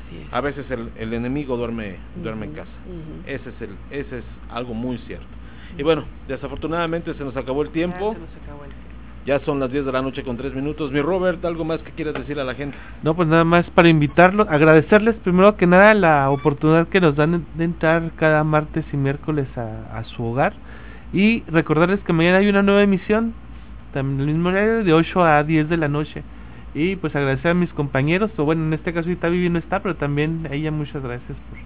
Así es. A veces el, el enemigo duerme, duerme en casa. Ese es el, ese es algo muy cierto. Y bueno, desafortunadamente se nos acabó el tiempo. Ya se nos acabó el tiempo. Ya son las 10 de la noche con 3 minutos. Mi Robert, ¿algo más que quieras decir a la gente? No, pues nada más para invitarlos, agradecerles primero que nada la oportunidad que nos dan de entrar cada martes y miércoles a, a su hogar y recordarles que mañana hay una nueva emisión, también el mismo horario de 8 a 10 de la noche y pues agradecer a mis compañeros, o bueno, en este caso ahorita Vivi no está, pero también a ella muchas gracias por,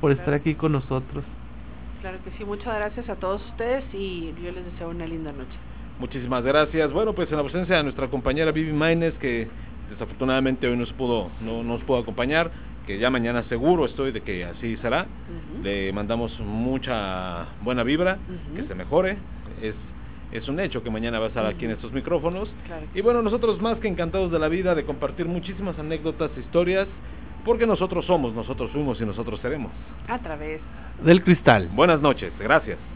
por estar aquí con nosotros. Claro que sí, muchas gracias a todos ustedes y yo les deseo una linda noche. Muchísimas gracias. Bueno, pues en la ausencia de nuestra compañera Vivi Maines, que desafortunadamente hoy nos pudo, no nos pudo acompañar, que ya mañana seguro estoy de que así será. Le mandamos mucha buena vibra, que se mejore. Es, es un hecho que mañana va a estar aquí en estos micrófonos. Claro Y bueno, nosotros más que encantados de la vida de compartir muchísimas anécdotas, historias, porque nosotros somos, nosotros fuimos y nosotros seremos. A través Del cristal. Buenas noches, gracias.